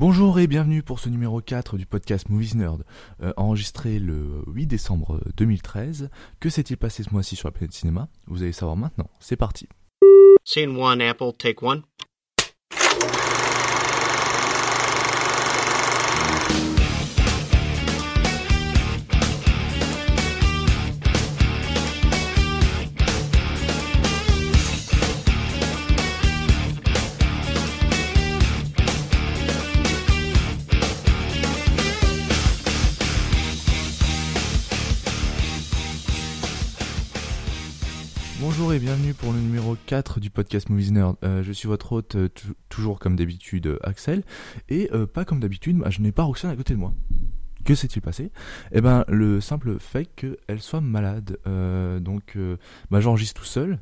Bonjour et bienvenue pour ce numéro 4 du podcast Movies Nerd, euh, enregistré le 8 décembre 2013. Que s'est-il passé ce mois-ci sur la planète cinéma? Vous allez savoir maintenant. C'est parti. Scene 1, Apple, take 1. 4 du podcast Movies Nerd. Euh, je suis votre hôte, euh, tou- toujours comme d'habitude, euh, Axel. Et pas comme d'habitude, bah, je n'ai pas Roxane à côté de moi. Que s'est-il passé? Eh ben, le simple fait qu'elle soit malade. Donc, bah, j'enregistre tout seul.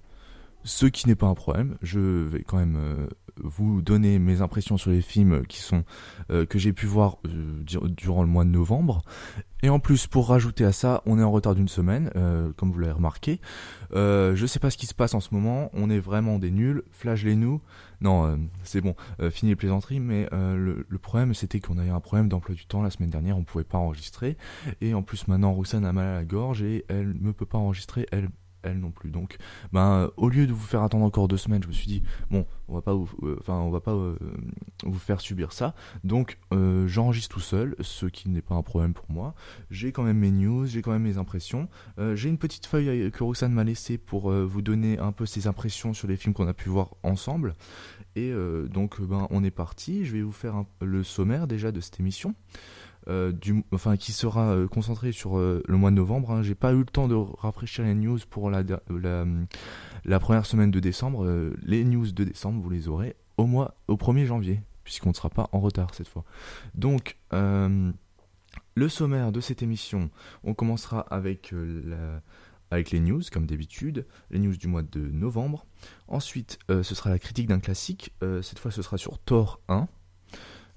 Ce qui n'est pas un problème. Je vais quand même euh, vous donner mes impressions sur les films qui sont euh, que j'ai pu voir euh, dur- durant le mois de novembre. Et en plus, pour rajouter à ça, on est en retard d'une semaine, comme vous l'avez remarqué. Je sais pas ce qui se passe en ce moment. On est vraiment des nuls. Flagellez-nous. Non, euh, c'est bon. Fini les plaisanteries. Mais le, le problème, c'était qu'on a eu un problème d'emploi du temps la semaine dernière. On pouvait pas enregistrer. Et en plus, maintenant, Roxane a mal à la gorge et elle ne peut pas enregistrer. Elle, elle non plus. Donc, ben, euh, au lieu de vous faire attendre encore deux semaines, je me suis dit, bon, on va pas vous, euh, enfin, on va pas euh, vous faire subir ça. Donc, j'enregistre tout seul, ce qui n'est pas un problème pour moi. J'ai quand même mes news, j'ai quand même mes impressions. J'ai une petite feuille que Roxane m'a laissée pour vous donner un peu ses impressions sur les films qu'on a pu voir ensemble. Et donc, ben, on est parti. Je vais vous faire le sommaire déjà de cette émission. Euh, enfin, qui sera euh, concentré sur euh, le mois de novembre. Hein. J'ai pas eu le temps de rafraîchir les news pour la, la, première semaine de décembre. Les news de décembre, vous les aurez au mois, au 1er janvier, puisqu'on ne sera pas en retard cette fois. Donc, le sommaire de cette émission, on commencera avec, la- avec les news, comme d'habitude, les news du mois de novembre. Ensuite, ce sera la critique d'un classique. Cette fois, ce sera sur Thor 1.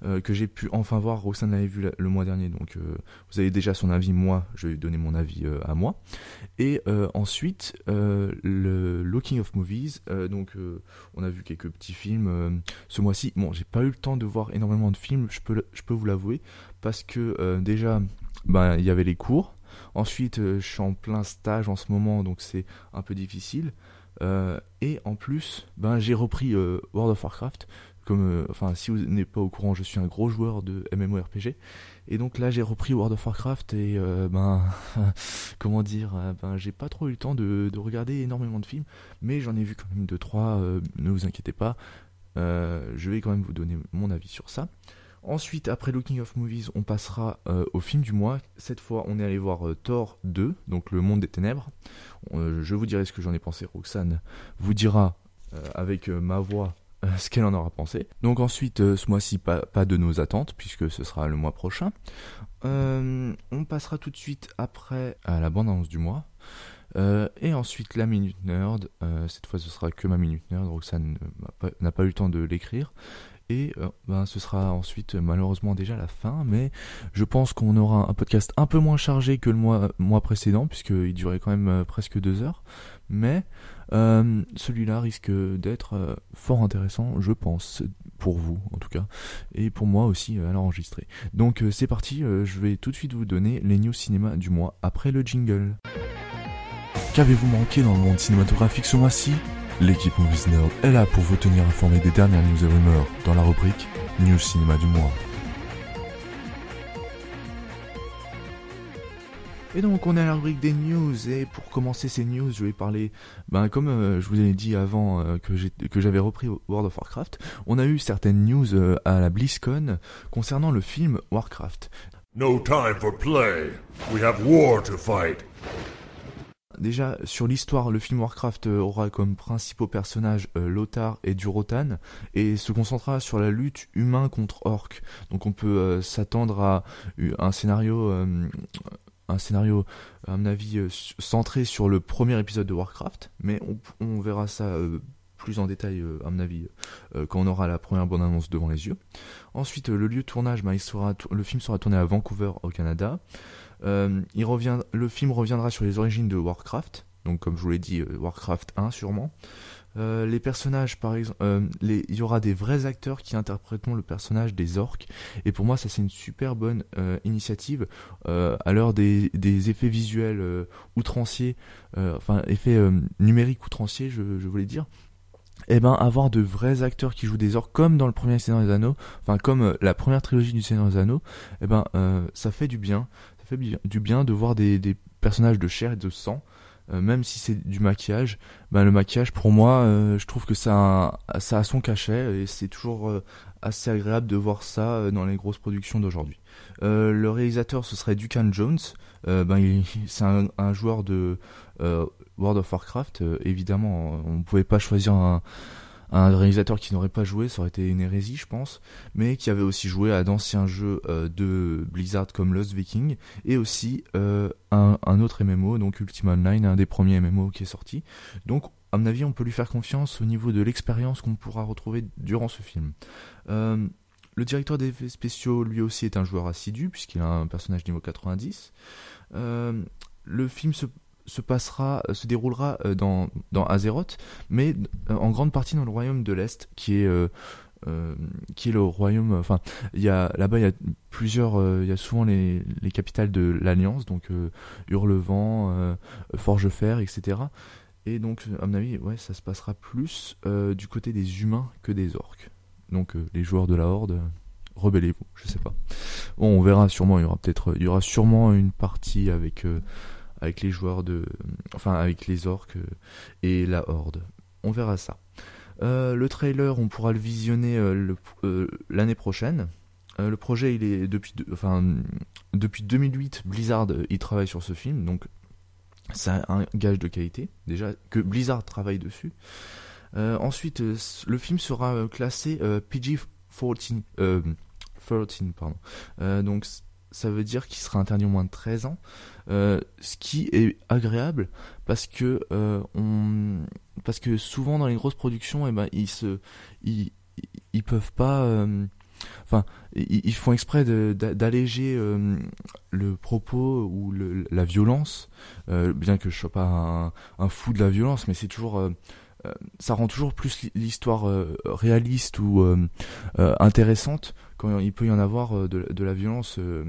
Euh, que j'ai pu enfin voir, Roxane l'avait vu le mois dernier, donc euh, vous avez déjà son avis, moi je vais donner mon avis euh, à moi. Et ensuite, le Looking of Movies, donc on a vu quelques petits films ce mois-ci. Bon, j'ai pas eu le temps de voir énormément de films, je peux, je peux vous l'avouer, parce que déjà, ben, il y avait les cours. Ensuite, je suis en plein stage en ce moment, donc c'est un peu difficile. Et en plus, ben, j'ai repris World of Warcraft. Euh, enfin, si vous n'êtes pas au courant, je suis un gros joueur de MMORPG. Et donc là, j'ai repris World of Warcraft et euh, ben, comment dire, euh, ben, j'ai pas trop eu le temps de, de regarder énormément de films, mais j'en ai vu quand même deux trois. euh, ne vous inquiétez pas, je vais quand même vous donner mon avis sur ça. Ensuite, après Looking of Movies, on passera au film du mois. Cette fois, on est allé voir Thor 2, donc Le Monde des Ténèbres. Je vous dirai ce que j'en ai pensé. Roxane vous dira avec ma voix ce qu'elle en aura pensé. Donc ensuite, euh, ce mois-ci, pas, de nos attentes, puisque ce sera le mois prochain. Euh, on passera tout de suite après à la bande-annonce du mois. Euh, et ensuite la Minute Nerd. Euh, cette fois, ce sera que ma Minute Nerd. Roxane euh, n'a pas eu le temps de l'écrire. Et euh, ben, ce sera ensuite euh, malheureusement déjà la fin, mais je pense qu'on aura un podcast un peu moins chargé que le mois, mois précédent, puisqu'il durait quand même euh, presque deux heures. Mais euh, celui-là risque d'être euh, fort intéressant, je pense, pour vous en tout cas, et pour moi aussi euh, à l'enregistrer. Donc c'est parti, je vais tout de suite vous donner les news cinéma du mois après le jingle. Qu'avez-vous manqué dans le monde cinématographique ce mois-ci? L'équipe Movies Nerd est là pour vous tenir informé des dernières news et rumeurs dans la rubrique News Cinéma du mois. Et donc on est à la rubrique des news et pour commencer ces news je vais parler, ben comme euh, je vous ai dit avant euh, que j'avais repris World of Warcraft, on a eu certaines news euh, à la BlizzCon concernant le film Warcraft. No time for play. We have war to fight. Déjà, sur l'histoire, le film Warcraft euh, aura comme principaux personnages euh, Lothar et Durotan et se concentrera sur la lutte humain contre orc. Donc on peut euh, s'attendre à un scénario, euh, un scénario, à mon avis, euh, centré sur le premier épisode de Warcraft, mais on, verra ça euh, plus en détail, euh, à mon avis, quand on aura la première bonne annonce devant les yeux. Ensuite, le lieu de tournage, bah, le film sera tourné à Vancouver, au Canada. Le film reviendra sur les origines de Warcraft, donc comme je vous l'ai dit, Warcraft 1 sûrement. Euh, les personnages, par exemple, euh, il y aura des vrais acteurs qui interpréteront le personnage des orques. Et pour moi, ça c'est une super bonne euh, initiative à l'heure des, effets visuels outranciers, enfin effets numériques outranciers, je, voulais dire. Eh ben, avoir de vrais acteurs qui jouent des orques comme dans le premier Seigneur des Anneaux, enfin comme la première trilogie du Seigneur des Anneaux, eh ben, ça fait du bien. Ça fait du bien de voir des personnages de chair et de sang, euh, même si c'est du maquillage. Ben, le maquillage, pour moi, euh, je trouve que ça a, ça a son cachet et c'est toujours euh, assez agréable de voir ça dans les grosses productions d'aujourd'hui. Le réalisateur, ce serait Duncan Jones. Ben, c'est un, un joueur de World of Warcraft. Évidemment, on ne pouvait pas choisir un, un réalisateur qui n'aurait pas joué, ça aurait été une hérésie, je pense, mais qui avait aussi joué à d'anciens jeux euh, de Blizzard comme Lost Viking et aussi euh, un, autre MMO, donc Ultima Online, un des premiers MMO qui est sorti. Donc, à mon avis, on peut lui faire confiance au niveau de l'expérience qu'on pourra retrouver durant ce film. Euh, le directeur des effets spéciaux, lui aussi, est un joueur assidu, puisqu'il a un personnage niveau 90. Euh, le film se, se passera, se déroulera euh, dans, dans Azeroth, mais euh, en grande partie dans le royaume de l'Est, qui est, euh, euh, qui est le royaume. Enfin, là-bas, il y a plusieurs, euh, il y a souvent les, les capitales de l'Alliance, donc euh, Hurlevent, euh, Forgefer, etc. Et donc, à mon avis, ouais, ça se passera plus euh, du côté des humains que des orques. Donc, euh, les joueurs de la Horde, euh, rebellez-vous, je sais pas. Bon, on verra sûrement. Il y aura peut-être, il y aura sûrement une partie avec euh, avec les joueurs de, enfin, avec les orques et la Horde. On verra ça. Euh, le trailer, on pourra le visionner euh, euh, l'année prochaine. Le projet, il est depuis, de- enfin, depuis 2008, Blizzard, il travaille sur ce film, donc c'est un gage de qualité. Déjà que Blizzard travaille dessus. Ensuite, le film sera classé euh, PG-14, euh, 13, pardon. Donc ça veut dire qu'il sera interdit au moins de 13 ans, euh, ce qui est agréable parce que euh, on, parce que souvent dans les grosses productions, eh ben ils se, ils, ils- peuvent pas, euh, enfin ils, font exprès d'alléger le propos ou la violence, bien que je sois pas un, un fou de la violence, mais c'est toujours ça rend toujours plus l'histoire réaliste ou intéressante quand il peut y en avoir euh, de, la violence euh,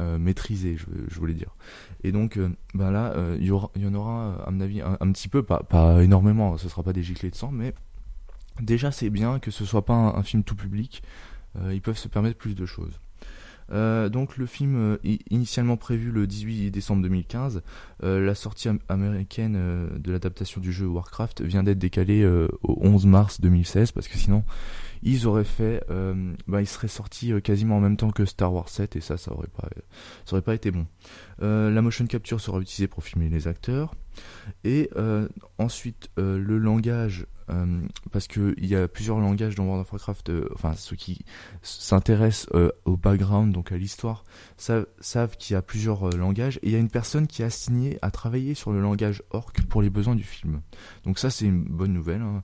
euh, maîtrisée, je, voulais dire. Et donc, ben là, il y, en aura, à mon avis, un, petit peu, pas, énormément, ce sera pas des giclées de sang, mais déjà c'est bien que ce soit pas un, film tout public, ils peuvent se permettre plus de choses. Donc le film initialement prévu le 18 décembre 2015, euh, la sortie am- américaine de l'adaptation du jeu Warcraft vient d'être décalée au 11 mars 2016 parce que sinon ils auraient fait, euh, bah, ils seraient sortis euh, quasiment en même temps que Star Wars 7 et ça, ça aurait pas, ça aurait pas été bon. Euh, la motion capture sera utilisée pour filmer les acteurs et ensuite le langage, euh, parce que il y a plusieurs langages dans World of Warcraft, euh, enfin ceux qui s'intéressent euh, au background, donc à l'histoire, savent, qu'il y a plusieurs langages et il y a une personne qui est assignée à travailler sur le langage orc pour les besoins du film. Donc ça c'est une bonne nouvelle. hein.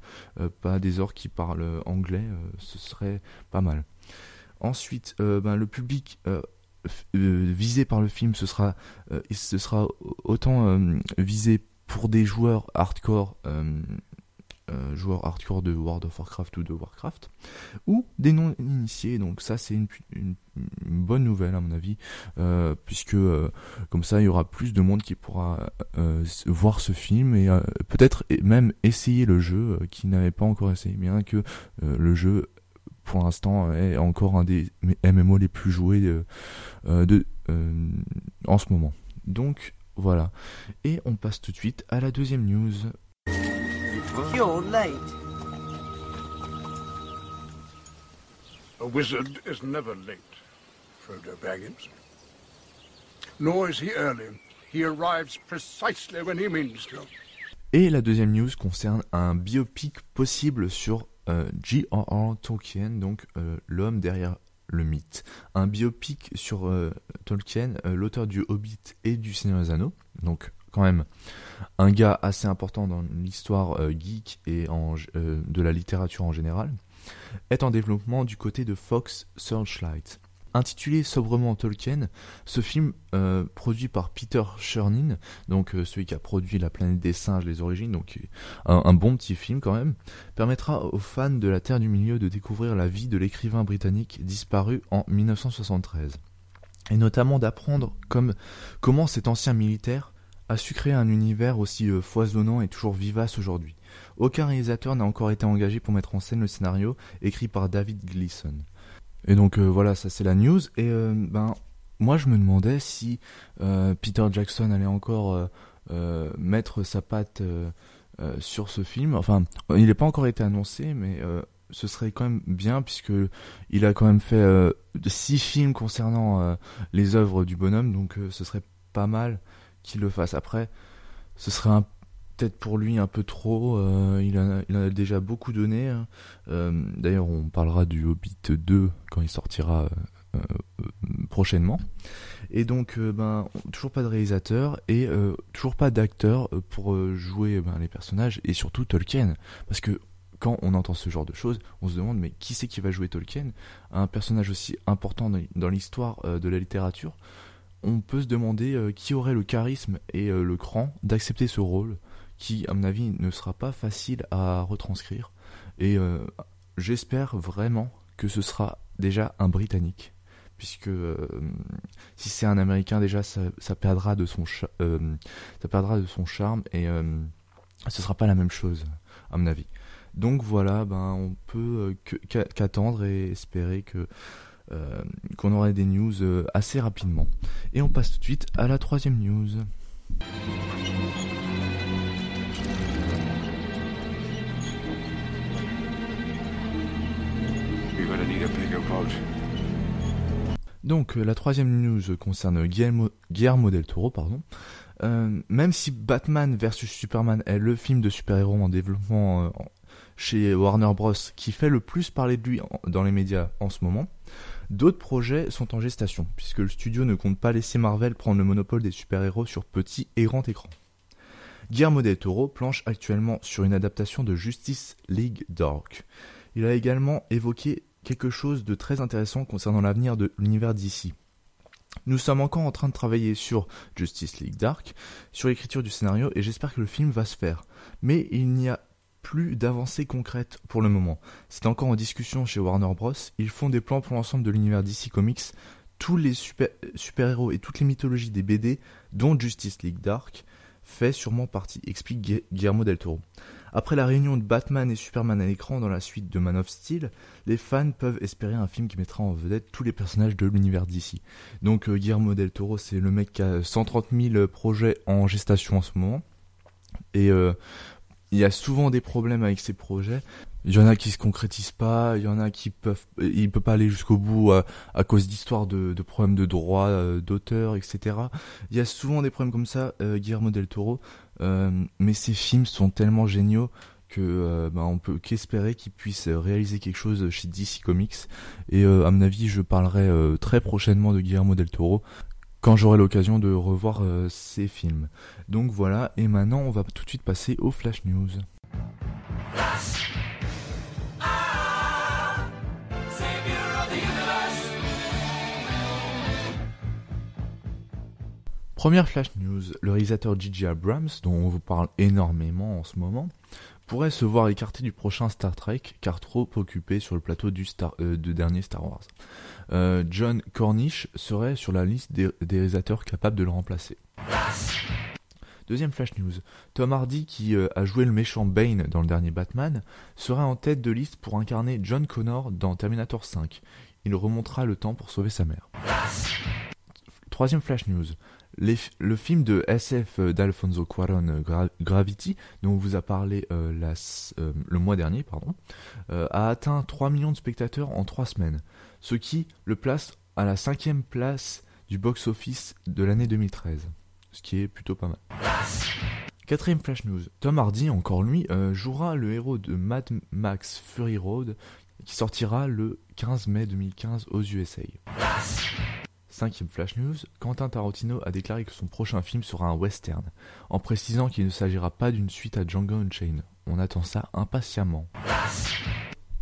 Pas des orcs qui parlent anglais, ce serait pas mal. Ensuite, ben, le public visé par le film, ce sera, autant visé pour des joueurs hardcore, euh, joueurs hardcore de World of Warcraft ou de Warcraft, ou des non-initiés. Donc ça, c'est une, bonne nouvelle à mon avis, euh, puisque euh, comme ça, il y aura plus de monde qui pourra euh, voir ce film et peut-être même essayer le jeu qui n'avait pas encore essayé, bien que le jeu pour l'instant est encore un des MMO les plus joués en ce moment. Donc voilà. Et on passe tout de suite à la deuxième news. You're late. A wizard is never late, Frodo Baggins. Nor is he early. He arrives precisely when he means to. Et la deuxième news concerne un biopic possible sur euh, J.R.R. Tolkien, donc euh, l'homme derrière le mythe. Un biopic sur euh, Tolkien, euh, l'auteur du Hobbit et du Seigneur des Anneaux. Donc quand même un gars assez important dans l'histoire euh, geek et euh, de la littérature en général, est en développement du côté de Fox Searchlight. intitulé sobrement Tolkien, ce film euh, produit par Peter Chernin, donc celui qui a produit La planète des singes, les origines, donc un, un, bon petit film quand même, permettra aux fans de la Terre du Milieu de découvrir la vie de l'écrivain britannique disparu en 1973, et notamment d'apprendre comme, comment cet ancien militaire a su créer un univers aussi euh, foisonnant et toujours vivace aujourd'hui. Aucun réalisateur n'a encore été engagé pour mettre en scène le scénario écrit par David Gleason. Et donc euh, voilà, ça c'est la news. Et euh, ben moi je me demandais si Peter Jackson allait encore mettre sa patte sur ce film. Enfin, il n'est pas encore été annoncé, mais ce serait quand même bien puisque il a quand même fait six films concernant les œuvres du bonhomme, donc ce serait pas mal qu'il le fasse. Après, ce serait peut-être pour lui un peu trop. Euh, il, a, il a déjà beaucoup donné. Hein. Euh, d'ailleurs, on parlera du Hobbit 2 quand il sortira euh, prochainement. Et donc, ben, toujours pas de réalisateur et toujours pas d'acteur pour jouer ben, les personnages et surtout Tolkien. Parce que quand on entend ce genre de choses, on se demande mais qui c'est qui va jouer Tolkien? Un personnage aussi important dans l'histoire de la littérature? On peut se demander euh, qui aurait le charisme et euh, le cran d'accepter ce rôle, qui, à mon avis, ne sera pas facile à retranscrire. Et euh, j'espère vraiment que ce sera déjà un Britannique, puisque si c'est un Américain, déjà, ça, perdra de son ça perdra de son charme et ce sera pas la même chose, à mon avis. Donc voilà, ben on peut qu'attendre et espérer que euh, qu'on aurait des news euh, assez rapidement. Et on passe tout de suite à la troisième news. Donc euh, la troisième news concerne Guillermo, del Toro, pardon. même si Batman vs Superman est le film de super-héros en développement chez Warner Bros. qui fait le plus parler de lui dans les médias en ce moment, D'autres projets sont en gestation, puisque le studio ne compte pas laisser Marvel prendre le monopole des super-héros sur petit et grand écran. Guillermo del Toro planche actuellement sur une adaptation de Justice League Dark. Il a également évoqué quelque chose de très intéressant concernant l'avenir de l'univers d'ici. Nous sommes encore en train de travailler sur Justice League Dark, sur l'écriture du scénario, et j'espère que le film va se faire. Mais il n'y a plus d'avancées concrètes pour le moment. C'est encore en discussion chez Warner Bros. Ils font des plans pour l'ensemble de l'univers DC Comics, tous les super-héros et toutes les mythologies des BD, dont Justice League Dark, fait sûrement partie, explique Guillermo del Toro. Après la réunion de Batman et Superman à l'écran dans la suite de Man of Steel, les fans peuvent espérer un film qui mettra en vedette tous les personnages de l'univers DC. Donc euh, Guillermo del Toro, c'est le mec qui a 130 000 projets en gestation en ce moment. Et euh, il y a souvent des problèmes avec ces projets. Il y en a qui se concrétisent pas, il y en a qui peuvent, il peut pas aller jusqu'au bout à, cause d'histoires de, problèmes de droit euh, d'auteur, etc. Il y a souvent des problèmes comme ça, euh, Guillermo del Toro, euh, mais ces films sont tellement géniaux que bah, on peut qu'espérer qu'il puisse réaliser quelque chose chez DC Comics. Et à mon avis, je parlerai très prochainement de Guillermo del Toro quand j'aurai l'occasion de revoir euh, ces films. Donc voilà, et maintenant on va tout de suite passer aux Flash News. Première flash news, le réalisateur J.J. Abrams, dont on vous parle énormément en ce moment, pourrait se voir écarté du prochain Star Trek car trop occupé sur le plateau du, Star, euh, dernier Star Wars. Euh, John Cornish serait sur la liste des, réalisateurs capables de le remplacer. Deuxième flash news. Tom Hardy, qui euh, a joué le méchant Bane dans le dernier Batman, sera en tête de liste pour incarner John Connor dans Terminator 5. Il remontera le temps pour sauver sa mère. Troisième flash news le film de SF d'Alfonso Cuarón Gravity, dont on vous a parlé euh, euh, le mois dernier, euh, a atteint 3 millions de spectateurs en 3 semaines, ce qui le place à la cinquième place du box-office de l'année 2013, ce qui est plutôt pas mal. Quatrième flash news, Tom Hardy, encore lui, jouera le héros de Mad Max Fury Road, qui sortira le 15 mai 2015 aux USA. Cinquième flash news, Quentin Tarantino a déclaré que son prochain film sera un western, en précisant qu'il ne s'agira pas d'une suite à Django Unchained. On attend ça impatiemment.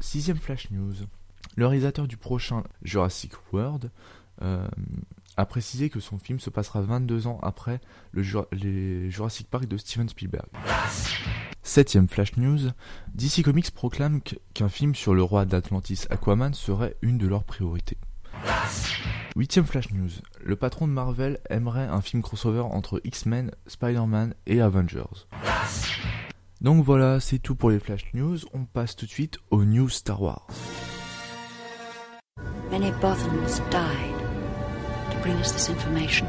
Sixième flash news, Le réalisateur du prochain Jurassic World euh, a précisé que son film se passera 22 ans après le les Jurassic Park de Steven Spielberg. Septième Flash News, DC Comics proclame qu'un film sur le roi d'Atlantis Aquaman serait une de leurs priorités. Huitième Flash News, le patron de Marvel aimerait un film crossover entre X-Men, Spider-Man et Avengers. Donc voilà, c'est tout pour les Flash News, on passe tout de suite aux News Star Wars. Many Bothans died to bring us this information.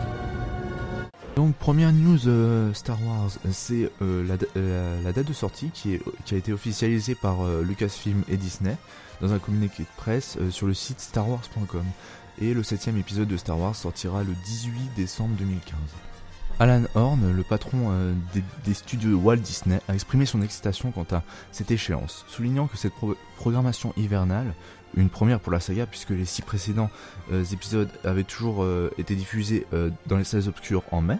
Donc première news euh, Star Wars, c'est euh, euh, la, date de sortie qui, est, qui a été officialisée par Lucasfilm et Disney dans un communiqué de presse sur le site starwars.com. Et le septième épisode de Star Wars sortira le 18 décembre 2015. Alan Horn, le patron des, studios Walt Disney, a exprimé son excitation quant à cette échéance, soulignant que cette programmation hivernale une première pour la saga puisque les six précédents euh, épisodes avaient toujours euh, été diffusés euh, dans les salles obscures en mai,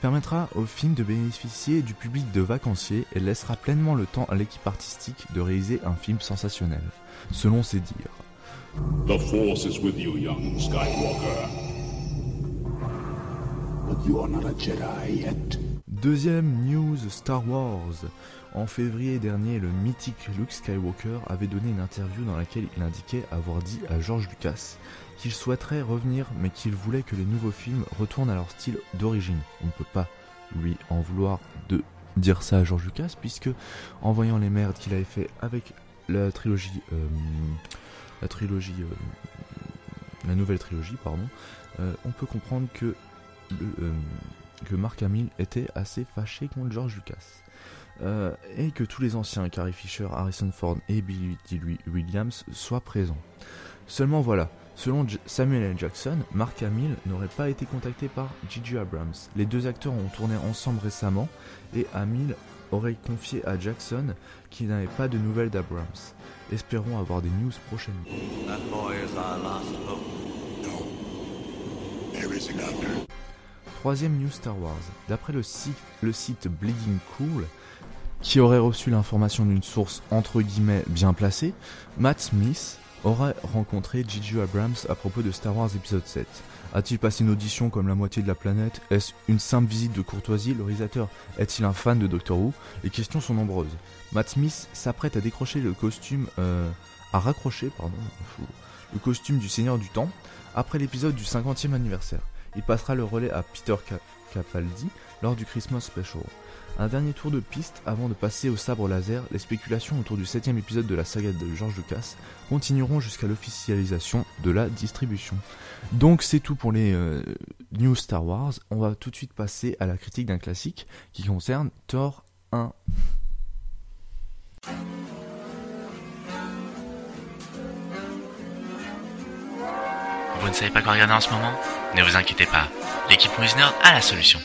permettra au film de bénéficier du public de vacanciers et laissera pleinement le temps à l'équipe artistique de réaliser un film sensationnel, selon ses dires. The Force is with you, young Skywalker. But you are not a Jedi yet. Deuxième news Star Wars. En février dernier, le mythique Luke Skywalker avait donné une interview dans laquelle il indiquait avoir dit à George Lucas qu'il souhaiterait revenir mais qu'il voulait que les nouveaux films retournent à leur style d'origine. On ne peut pas lui en vouloir de dire ça à George Lucas puisque en voyant les merdes qu'il avait fait avec la trilogie euh, la trilogie euh, la nouvelle trilogie pardon euh, on peut comprendre que que Mark Hamill était assez fâché contre George Lucas. Euh, et que tous les anciens, Carrie Fisher, Harrison Ford et Billy. Williams, soient présents. Seulement voilà, selon Samuel L. Jackson, Mark Hamill n'aurait pas été contacté par Gigi Abrams. Les deux acteurs ont tourné ensemble récemment et Hamill aurait confié à Jackson qu'il n'avait pas de nouvelles d'Abrams. Espérons avoir des news prochainement. Troisième news Star Wars. D'après le, le site Bleeding Cool, qui aurait reçu l'information d'une source entre guillemets bien placée, Matt Smith aurait rencontré J.J. Abrams à propos de Star Wars épisode 7. A-t-il passé une audition comme la moitié de la planète? Est-ce une simple visite de courtoisie? Le réalisateur est-il un fan de Doctor Who? Les questions sont nombreuses. Matt Smith s'apprête à décrocher le costume, euh, à raccrocher, pardon, le costume du Seigneur du Temps après l'épisode du 50e anniversaire. Il passera le relais à Peter Capaldi lors du Christmas Special. Un dernier tour de piste avant de passer au sabre laser, les spéculations autour du septième épisode de la saga de George Lucas continueront jusqu'à l'officialisation de la distribution. Donc c'est tout pour les euh, news Star Wars. On va tout de suite passer à la critique d'un classique qui concerne Thor 1. Vous ne savez pas quoi regarder en ce moment? Ne vous inquiétez pas, l'équipe Wisner a la solution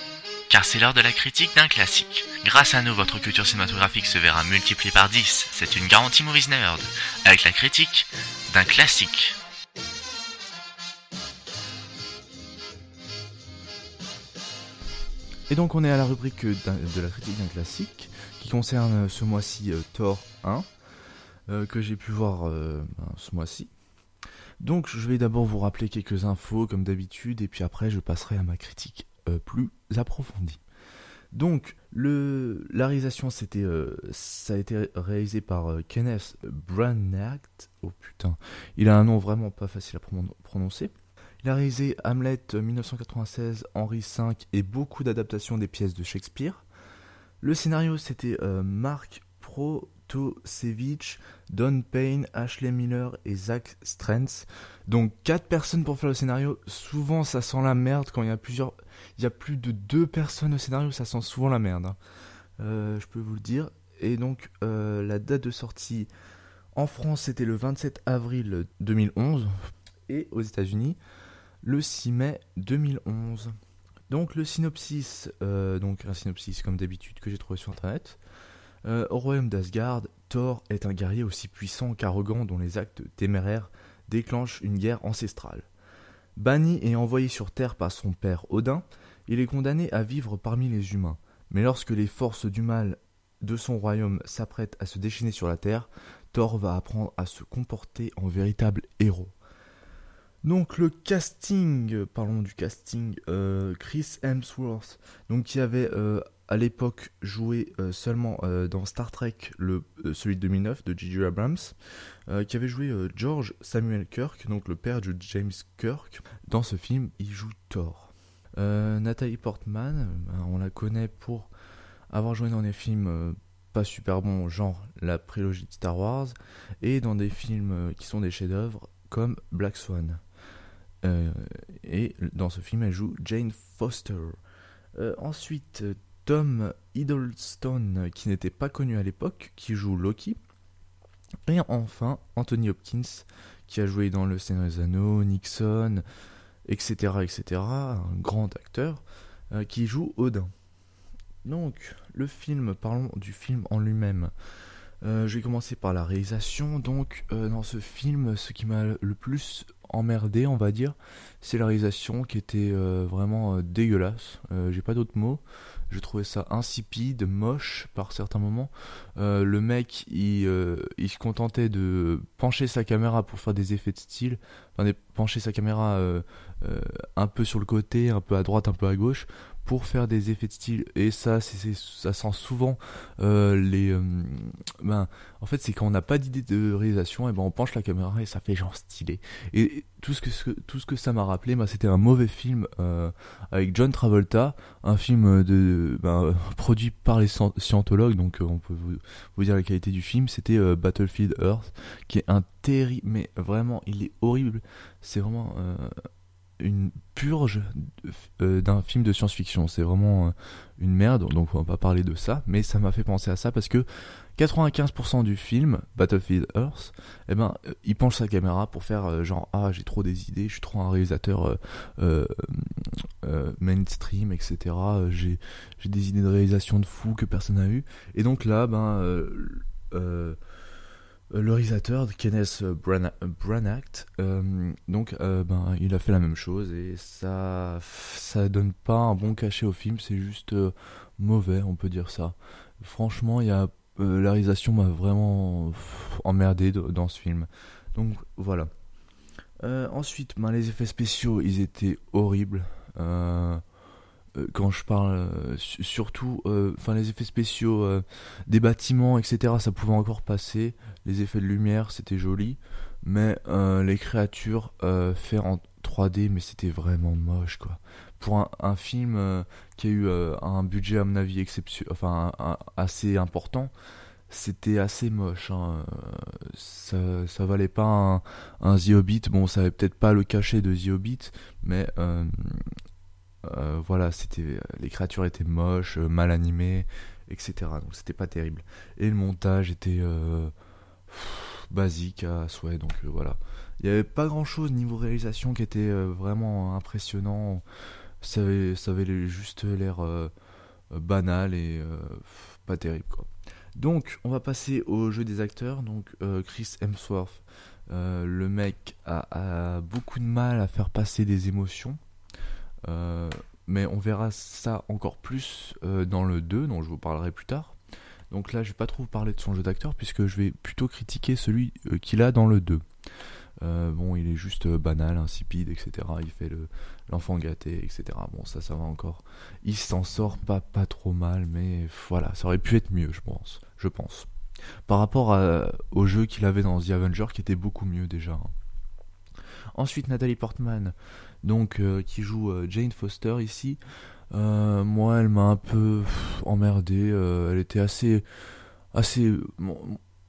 car c'est l'heure de la critique d'un classique. Grâce à nous, votre culture cinématographique se verra multipliée par 10. C'est une garantie Movies Nerd. Avec la critique d'un classique. Et donc on est à la rubrique de la critique d'un classique qui concerne ce mois-ci euh, Thor 1 euh, que j'ai pu voir euh, ben, ce mois-ci. Donc je vais d'abord vous rappeler quelques infos comme d'habitude et puis après je passerai à ma critique euh, plus approfondie. Donc, le, la réalisation, c'était, euh, ça a été réalisé par euh, Kenneth Branagh. Oh putain, il a un nom vraiment pas facile à prononcer. Il a réalisé Hamlet 1996, Henri V et beaucoup d'adaptations des pièces de Shakespeare. Le scénario, c'était Mark Pro Sevich, Don Payne, Ashley Miller et Zach Strentz. Donc quatre personnes pour faire le scénario. Souvent ça sent la merde quand il y a plusieurs, il y a plus de deux personnes au scénario, ça sent souvent la merde. Hein. Euh, je peux vous le dire. Et donc euh, la date de sortie en France c'était le 27 avril 2011 et aux États-Unis le 6 mai 2011. Donc le synopsis, euh, donc un synopsis comme d'habitude que j'ai trouvé sur internet. Euh, au royaume d'Asgard, Thor est un guerrier aussi puissant qu'arrogant dont les actes téméraires déclenchent une guerre ancestrale. Banni et envoyé sur Terre par son père Odin, il est condamné à vivre parmi les humains. Mais lorsque les forces du mal de son royaume s'apprêtent à se déchaîner sur la Terre, Thor va apprendre à se comporter en véritable héros. Donc le casting, parlons du casting, euh, Chris Hemsworth, donc qui avait euh, à l'époque joué euh, seulement dans Star Trek, le, celui de 2009 de J.J. Abrams, qui avait joué George Samuel Kirk, donc le père de James Kirk. Dans ce film, il joue Thor. Nathalie Portman, on la connaît pour avoir joué dans des films pas super bons, genre la prélogie de Star Wars, et dans des films qui sont des chefs-d'œuvre comme Black Swan. Euh, et dans ce film, elle joue Jane Foster. Euh, ensuite, Tom Hiddleston, qui n'était pas connu à l'époque, qui joue Loki. Et enfin, Anthony Hopkins, qui a joué dans Le Seigneur des Anneaux, Nixon, etc., etc., un grand acteur, euh, qui joue Odin. Donc, le film, parlons du film en lui-même. je vais commencer par la réalisation. Donc, dans ce film, ce qui m'a le plus emmerdé, on va dire, c'est la réalisation qui était euh, vraiment euh, dégueulasse. Euh, j'ai pas d'autres mots. Je trouvais ça insipide, moche par certains moments. le mec, il, il, se contentait de pencher sa caméra pour faire des effets de style, enfin, pencher sa caméra un peu sur le côté, un peu à droite, un peu à gauche, pour faire des effets de style. Et ça c'est ça sent souvent euh, les euh, ben en fait c'est quand on n'a pas d'idée de réalisation et ben on penche la caméra et ça fait genre stylé. Et tout ce que tout ce que ça m'a rappelé ben, c'était un mauvais film euh, avec John Travolta. Un film de ben, produit par les scientologues donc on peut vous, vous, dire la qualité du film. C'était Battlefield Earth qui est un terrible mais vraiment il est horrible. C'est vraiment une purge euh, d'un film de science-fiction. C'est vraiment euh, une merde, donc on va pas parler de ça, mais ça m'a fait penser à ça parce que 95% du film, Battlefield Earth, eh ben, euh, il penche sa caméra pour faire genre Ah, j'ai trop des idées, je suis trop un réalisateur mainstream, etc. J'ai des idées de réalisation de fou que personne n'a eu. Et donc là, ben. Le réalisateur Kenneth Branagh, euh, donc euh, ben il a fait la même chose et ça ça donne pas un bon cachet au film, c'est juste mauvais, on peut dire ça. Franchement, il y a la réalisation m'a vraiment emmerdé dans ce film. Donc voilà. ensuite, ben, les effets spéciaux, ils étaient horribles. Euh, quand je parle euh, surtout euh, enfin les effets spéciaux des bâtiments etc ça pouvait encore passer les effets de lumière c'était joli mais les créatures faire en 3D mais c'était vraiment moche quoi pour un, film qui a eu un budget à mon avis exceptionnel enfin assez important c'était assez moche. Hein. Ça, valait pas un, un The Hobbit. Bon, ça avait peut-être pas le cachet de The Hobbit, mais voilà, c'était les créatures étaient moches, euh, mal animées, etc. Donc c'était pas terrible. Et le montage était euh, basique à souhait. Donc voilà, il n'y avait pas grand chose niveau réalisation qui était vraiment impressionnant. Ça avait, juste l'air banal et pas terrible. Donc on va passer au jeu des acteurs. Donc Chris Hemsworth, le mec a, a, beaucoup de mal à faire passer des émotions. Euh, mais on verra ça encore plus euh, dans le 2, dont je vous parlerai plus tard. Donc là, je vais pas trop vous parler de son jeu d'acteur, puisque je vais plutôt critiquer celui euh, qu'il a dans le 2. bon, il est juste banal, insipide, etc. Il fait l'enfant gâté, etc. Bon, ça, ça va encore. Il s'en sort pas, pas trop mal, mais voilà, ça aurait pu être mieux, je pense. Je pense. Par rapport au jeu qu'il avait dans The Avenger, qui était beaucoup mieux déjà. Ensuite, Nathalie Portman, donc euh, qui joue euh, Jane Foster ici. Euh, moi, elle m'a un peu emmerdé. elle était assez, assez.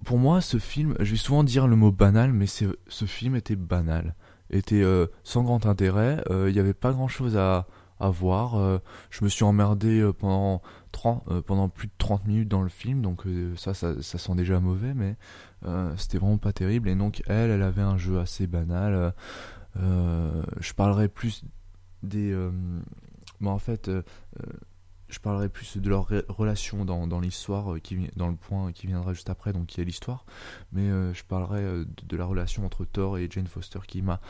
pour moi, ce film, je vais souvent dire le mot banal, mais ce film était banal, était sans grand intérêt. Il n'y avait pas grand chose à, à voir. je me suis emmerdé pendant 30, pendant plus de 30 minutes dans le film, donc ça, ça, ça, sent déjà mauvais, mais c'était vraiment pas terrible. Et donc elle, elle avait un jeu assez banal. Euh, je parlerai plus des. Euh, en fait, euh, je parlerai plus de leur relation dans, dans l'histoire, qui dans le point qui viendra juste après, donc qui est l'histoire. Mais je parlerai de, la relation entre Thor et Jane Foster qui m'a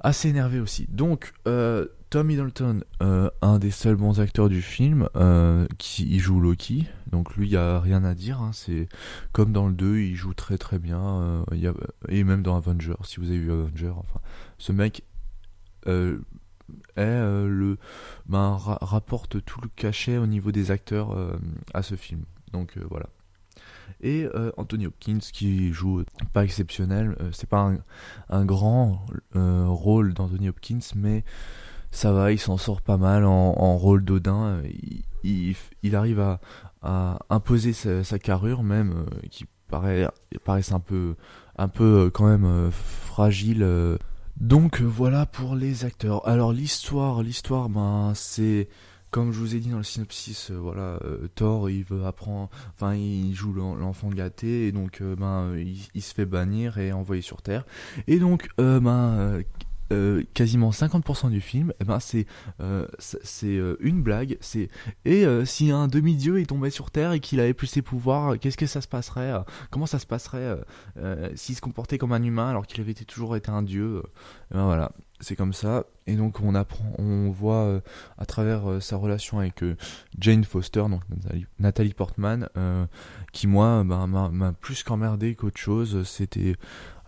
assez énervé aussi. Donc, Tom Hiddleston, euh, un des seuls bons acteurs du film, qui il joue Loki. Donc lui, il y a rien à dire. Hein, c'est comme dans le 2, il joue très très bien. Y a, et même dans Avenger, si vous avez vu Avenger, enfin, ce mec est le, ben, rapporte tout le cachet au niveau des acteurs à ce film. Donc voilà. Et Anthony Hopkins qui joue pas exceptionnel. c'est pas un, grand rôle d'Anthony Hopkins, mais ça va, il s'en sort pas mal en, rôle d'Odin. Il, arrive à, imposer sa, carrure même, euh, qui paraît, un peu, un peu euh, quand même euh, fragile. Donc voilà pour les acteurs. Alors l'histoire, l'histoire, ben c'est comme je vous ai dit dans le synopsis, voilà, Thor, il veut apprendre, enfin, il joue l'enfant gâté et donc, ben, il, se fait bannir et envoyer sur Terre. Et donc, ben, euh, quasiment 50% du film, eh ben c'est euh, euh, une blague. Et si un demi-dieu est tombé sur Terre et qu'il avait plus ses pouvoirs, qu'est-ce que ça se passerait Comment ça se passerait s'il se comportait comme un humain alors qu'il avait toujours été un dieu ben voilà, c'est comme ça. Et donc on apprend, on voit à travers sa relation avec Jane Foster, donc Nathalie, Portman, qui moi ben, m'a plus qu'emmerdé qu'autre chose. C'était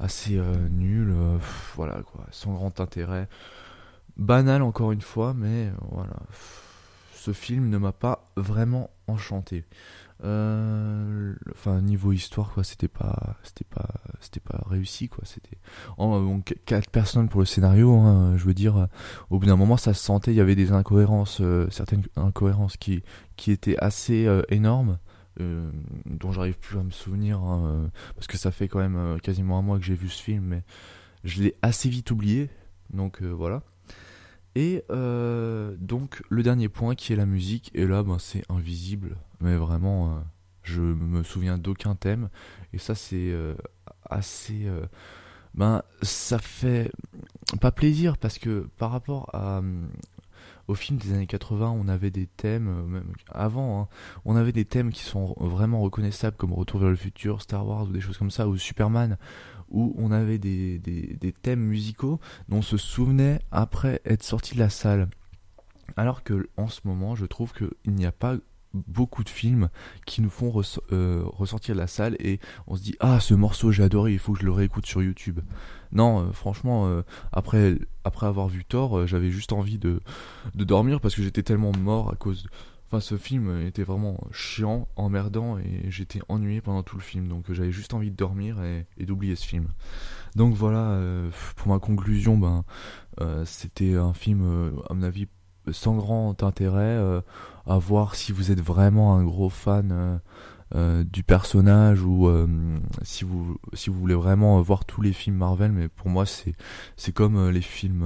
assez euh, nul, euh, voilà quoi, sans grand intérêt. Banal encore une fois, mais euh, voilà. Ce film ne m'a pas vraiment enchanté. enfin niveau histoire quoi, c'était pas, c'était pas, réussi quoi. C'était quatre personnes pour le scénario. Hein, je veux dire, au bout d'un moment, ça se sentait. Il y avait des incohérences, certaines incohérences qui étaient assez énormes. Euh, dont j'arrive plus à me souvenir, hein, euh, parce que ça fait quand même euh, quasiment un mois que j'ai vu ce film, mais je l'ai assez vite oublié, donc voilà. Et donc le dernier point qui est la musique, et là ben, c'est invisible, mais vraiment je me souviens d'aucun thème, et ça c'est assez... ben ça fait pas plaisir parce que par rapport à, au film des années 80, on avait des thèmes, euh, même avant, hein, on avait des thèmes qui sont vraiment reconnaissables comme Retour vers le futur, Star Wars ou des choses comme ça, ou Superman, où on avait des, des, thèmes musicaux dont on se souvenait après être sorti de la salle. Alors que en ce moment, je trouve qu'il n'y a pas beaucoup de films qui nous font euh, ressortir de la salle et on se dit ah ce morceau j'ai adoré il faut que je le réécoute sur YouTube. Non euh, franchement euh, après après avoir vu Thor j'avais juste envie de, de dormir parce que j'étais tellement mort à cause de... enfin ce film était vraiment chiant emmerdant et j'étais ennuyé pendant tout le film. Donc j'avais juste envie de dormir et, et d'oublier ce film. Donc voilà pour ma conclusion ben c'était un film à mon avis sans grand intérêt à voir si vous êtes vraiment un gros fan euh, euh, du personnage ou euh, si vous si vous voulez vraiment voir tous les films Marvel mais pour moi c'est c'est comme les films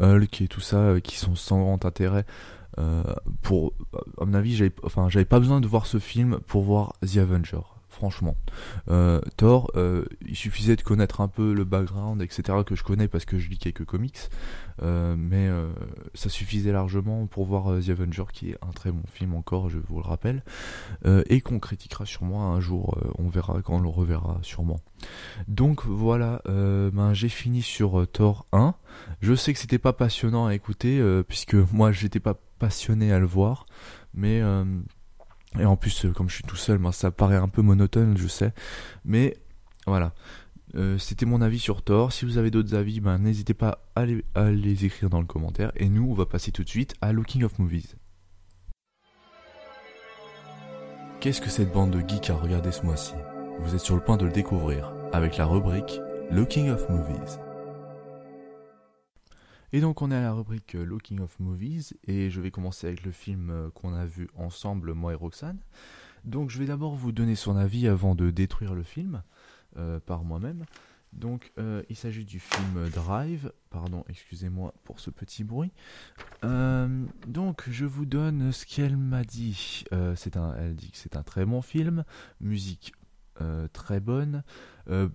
Hulk et tout ça qui sont sans grand intérêt pour à mon avis j'avais enfin j'avais pas besoin de voir ce film pour voir The Avenger franchement. Euh, Thor, euh, il suffisait de connaître un peu le background, etc., que je connais parce que je lis quelques comics, euh, mais ça suffisait largement pour voir The Avenger, qui est un très bon film encore, je vous le rappelle, et qu'on critiquera sûrement un jour, on verra quand on le reverra sûrement. Donc voilà, ben, j'ai fini sur Thor 1. Je sais que c'était pas passionnant à écouter, puisque moi j'étais pas passionné à le voir, mais et en plus, euh, comme je suis tout seul, ben, ça paraît un peu monotone, je sais. Mais voilà. Euh, c'était mon avis sur Thor. Si vous avez d'autres avis, ben, n'hésitez pas à les, à les écrire dans le commentaire. Et nous, on va passer tout de suite à Looking of Movies. Qu'est-ce que cette bande de geeks a regardé ce mois-ci? Vous êtes sur le point de le découvrir avec la rubrique Looking of Movies. Et donc on est à la rubrique euh, Looking of Movies et je vais commencer avec le film euh, qu'on a vu ensemble, moi et Roxane. Donc je vais d'abord vous donner son avis avant de détruire le film euh, par moi-même. Donc il s'agit du film Drive, pardon, excusez-moi pour ce petit bruit. donc je vous donne ce qu'elle m'a dit. c'est un, elle dit que c'est un très bon film, musique très bonne,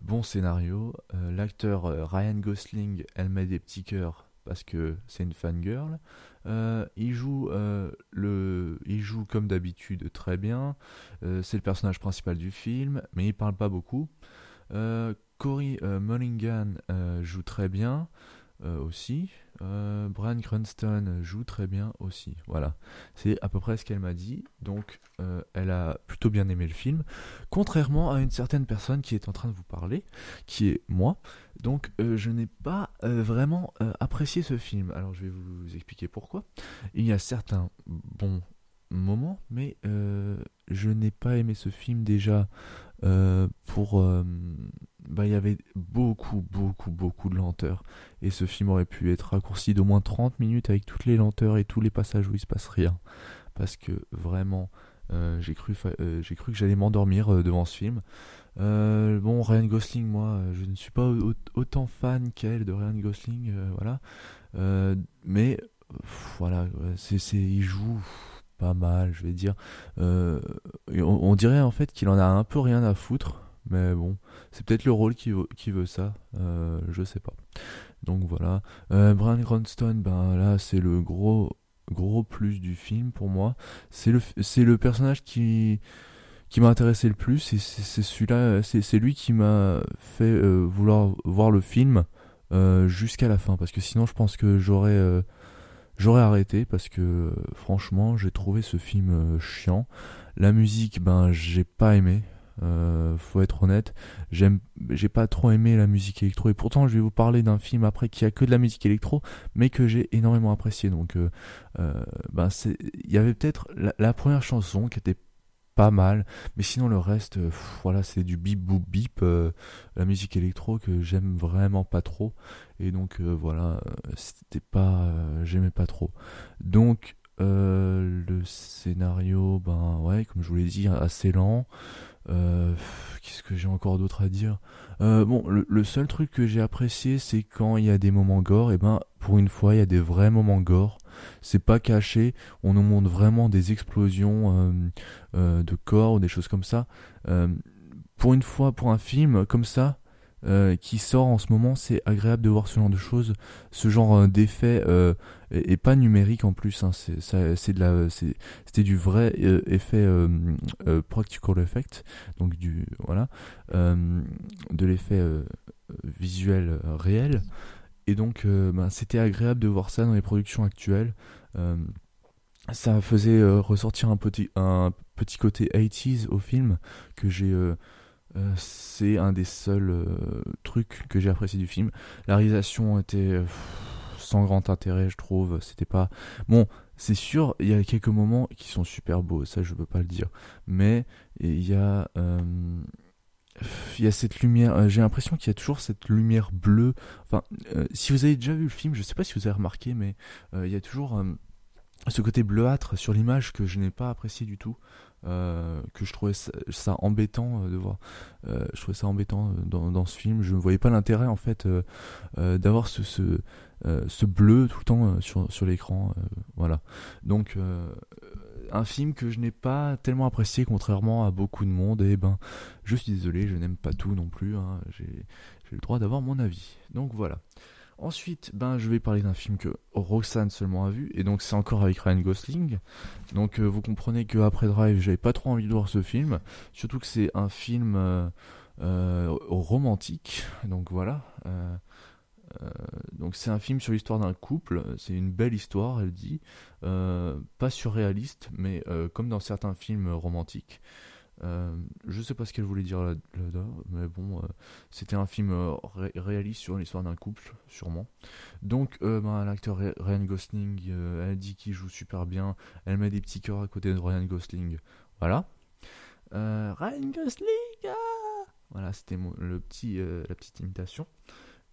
bon scénario. L'acteur Ryan Gosling, elle met des petits cœurs parce que c'est une fangirl. Euh, il, joue, euh, le, il joue comme d'habitude très bien. Euh, c'est le personnage principal du film, mais il parle pas beaucoup. Cory Mulligan joue très bien aussi. Euh, Brian Cranston joue très bien aussi. Voilà, c'est à peu près ce qu'elle m'a dit. Donc, euh, elle a plutôt bien aimé le film, contrairement à une certaine personne qui est en train de vous parler, qui est moi. Donc, euh, je n'ai pas vraiment apprécié ce film. Alors, je vais vous expliquer pourquoi. Il y a certains bons moments, mais je n'ai pas aimé ce film déjà pour bah, il y avait beaucoup, beaucoup, beaucoup de lenteur. Et ce film aurait pu être raccourci d'au moins 30 minutes avec toutes les lenteurs et tous les passages où il se passe rien. Parce que vraiment, euh, j'ai cru, euh, cru que j'allais m'endormir euh, devant ce film. bon, Ryan Gosling, moi, je ne suis pas autant fan qu'elle de Ryan Gosling, voilà. mais voilà, c'est, il joue pas mal, je vais dire. On, on, dirait en fait qu'il en a un peu rien à foutre mais bon, c'est peut-être le rôle qui veut, qui veut ça, euh, je sais pas. Donc voilà. Euh, Brian Cranston, ben là c'est le gros gros plus du film pour moi. C'est le le personnage qui qui m'a intéressé le plus et c'est celui-là, c'est lui qui m'a fait euh, vouloir voir le film euh, jusqu'à la fin parce que sinon je pense que j'aurais j'aurais arrêté parce que franchement j'ai trouvé ce film chiant. La musique, ben j'ai pas aimé. Euh, faut être honnête, j'aime, j'ai pas trop aimé la musique électro et pourtant je vais vous parler d'un film après qui a que de la musique électro, mais que j'ai énormément apprécié. Donc, euh, euh, ben c'est, il y avait peut-être la, première chanson qui était pas mal, mais sinon le reste, voilà, c'est du bip boop bip, la musique électro que j'aime vraiment pas trop, et donc voilà, c'était pas, j'aimais pas trop. Donc le scénario, ben ouais, comme je vous l'ai dit, assez lent. Euh, qu'est-ce que j'ai encore d'autre à dire? Euh, Bon, le, seul truc que j'ai apprécié, c'est quand il y a des moments gore, et ben pour une fois, il y a des vrais moments gore. C'est pas caché, on nous montre vraiment des explosions euh, de corps ou des choses comme ça. pour une fois, pour un film comme ça, euh, qui sort en ce moment, c'est agréable de voir ce genre de choses, ce genre euh, d'effet euh, et, pas numérique en plus. Hein, c'était du vrai effet practical effect, donc du voilà, de l'effet visuel réel. Et donc, ben, c'était agréable de voir ça dans les productions actuelles. ça faisait ressortir un petit, un petit côté 80s au film que j'ai euh, c'est un des seuls euh, trucs que j'ai apprécié du film. La réalisation était euh, sans grand intérêt, je trouve. C'était pas. Bon, c'est sûr, il y a quelques moments qui sont super beaux, ça je peux pas le dire. Mais il y a. il y a cette lumière, j'ai l'impression qu'il y a toujours cette lumière bleue. Enfin, si vous avez déjà vu le film, je sais pas si vous avez remarqué, mais il y a toujours ce côté bleuâtre sur l'image que je n'ai pas apprécié du tout. Euh, que je trouvais ça, embêtant euh, de voir. Euh, je trouvais ça embêtant dans, dans, ce film. Je ne voyais pas l'intérêt en fait d'avoir ce, ce, ce, bleu tout le temps sur, sur l'écran. voilà. Donc un film que je n'ai pas tellement apprécié contrairement à beaucoup de monde. Et ben, je suis désolé, je n'aime pas tout non plus. Hein. J'ai le droit d'avoir mon avis. Donc voilà. Ensuite, ben, je vais parler d'un film que Roxane seulement a vu, et donc c'est encore avec Ryan Gosling. Donc euh, vous comprenez que après Drive, j'avais pas trop envie de voir ce film, surtout que c'est un film euh, euh, romantique. Donc voilà. Donc c'est un film sur l'histoire d'un couple. C'est une belle histoire, elle dit, pas surréaliste, mais comme dans certains films romantiques. Euh, je sais pas ce qu'elle voulait dire là-dedans, mais bon, euh, c'était un film euh, réaliste sur l'histoire d'un couple, sûrement. Donc, ben, l'acteur Ryan Gosling, elle dit qu'il joue super bien. Elle met des petits cœurs à côté de Ryan Gosling. Voilà. Ryan Gosling ah Voilà, c'était le petit, la petite imitation.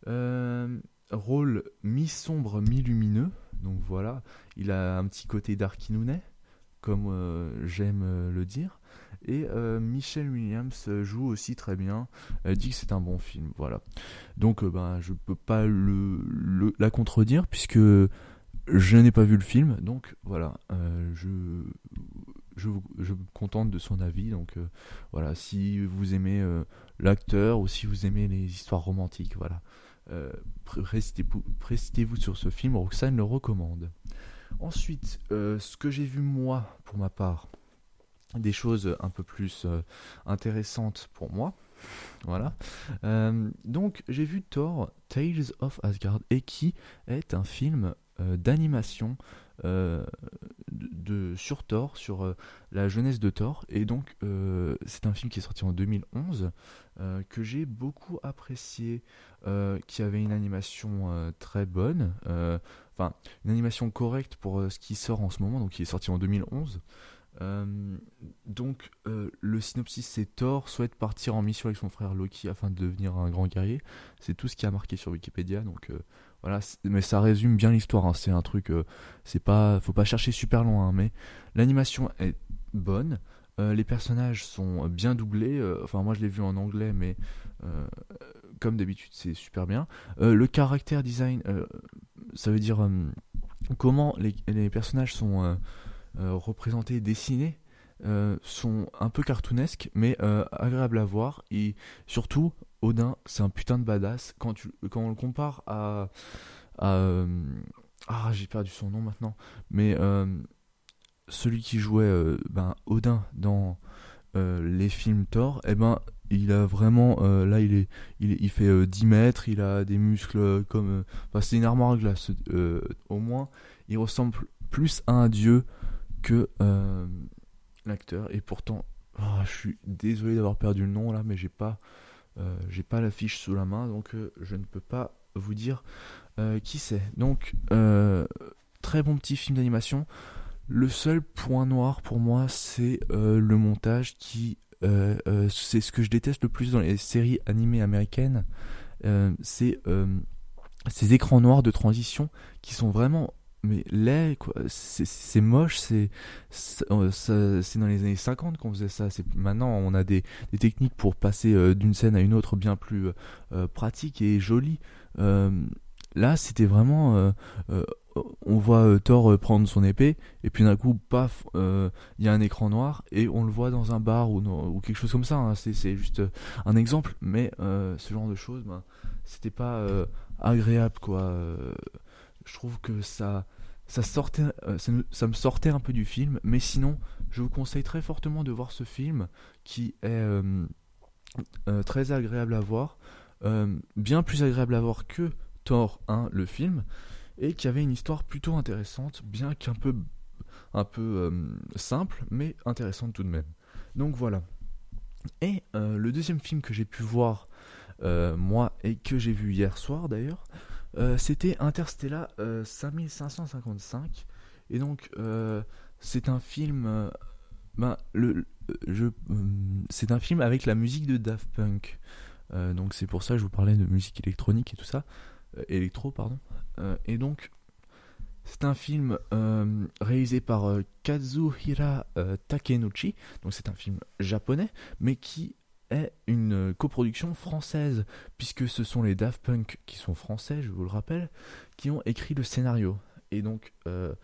Rôle mi-sombre, mi-lumineux. Donc voilà, il a un petit côté Darkinounet, comme j'aime le dire. Et euh, Michelle Williams joue aussi très bien. Elle dit que c'est un bon film. Voilà. Donc euh, ben, je peux pas le, la contredire puisque je n'ai pas vu le film. Donc voilà. Euh, je, je, je, me contente de son avis. Donc voilà. Si vous aimez l'acteur ou si vous aimez les histoires romantiques, voilà. Précitez-vous sur ce film. Roxane le recommande. Ensuite, ce que j'ai vu moi, pour ma part, des choses un peu plus euh, intéressantes pour moi. voilà. Euh, donc j'ai vu Thor Tales of Asgard et qui est un film euh, d'animation euh, de, sur Thor, sur la jeunesse de Thor. Et donc c'est un film qui est sorti en 2011 que j'ai beaucoup apprécié, qui avait une animation très bonne, enfin une animation correcte pour ce qui sort en ce moment, donc qui est sorti en 2011. Euh, donc euh, le synopsis c'est Thor souhaite partir en mission avec son frère Loki afin de devenir un grand guerrier. C'est tout ce qui a marqué sur Wikipédia. Donc euh, voilà, mais ça résume bien l'histoire. Hein. C'est un truc, c'est pas, faut pas chercher super loin. Hein, mais l'animation est bonne. Les personnages sont bien doublés. enfin moi je l'ai vu en anglais, mais comme d'habitude c'est super bien. le caractère design, ça veut dire comment les, personnages sont euh, représentés, dessinés, euh, sont un peu cartoonesques, mais euh, agréables à voir. Et surtout, Odin, c'est un putain de badass. Quand, tu, quand on le compare à. à ah, j'ai perdu son nom maintenant. Mais celui qui jouait ben, Odin dans les films Thor, eh ben, il a vraiment. là, il, est, il, fait 10 mètres, il a des muscles comme. c'est une armoire à glace, au moins. Il ressemble plus à un dieu que euh, l'acteur. Et pourtant, ah, je suis désolé d'avoir perdu le nom là, mais j'ai pas, euh, j'ai pas l'affiche sous la main, donc euh, je ne peux pas vous dire qui c'est. Donc, très bon petit film d'animation. Le seul point noir pour moi, c'est le montage qui, c'est ce que je déteste le plus dans les séries animées américaines. c'est ces écrans noirs de transition qui sont vraiment mais laid, quoi. C'est moche, c'est euh, dans les années 50 qu'on faisait ça. Maintenant, on a des, techniques pour passer euh, d'une scène à une autre bien plus euh, pratiques et jolies. Là, c'était vraiment. on voit Thor prendre son épée, et puis d'un coup, paf, il y a un écran noir, et on le voit dans un bar ou, quelque chose comme ça. Hein. C'est juste un exemple, mais ce genre de choses, ben, c'était pas agréable, quoi je trouve que ça ça, sortait, euh, ça, me sortait un peu du film, mais sinon, je vous conseille très fortement de voir ce film qui est euh, euh, très agréable à voir, bien plus agréable à voir que Thor 1, le film, et qui avait une histoire plutôt intéressante, bien qu'un peu, un peu simple, mais intéressante tout de même. Donc voilà. Et le deuxième film que j'ai pu voir, moi, et que j'ai vu hier soir d'ailleurs, euh, c'était Interstellar 5555. Euh, Et donc, euh, c'est un film. ben, le, je, c'est un film avec la musique de Daft Punk. donc, c'est pour ça que je vous parlais de musique électronique et tout ça. Électro, pardon. et donc, c'est un film réalisé par Kazuhira Takenouchi. Donc, c'est un film japonais, mais qui est une coproduction française, puisque ce sont les Daft Punk qui sont français, je vous le rappelle, qui ont écrit le scénario. Et donc, euh,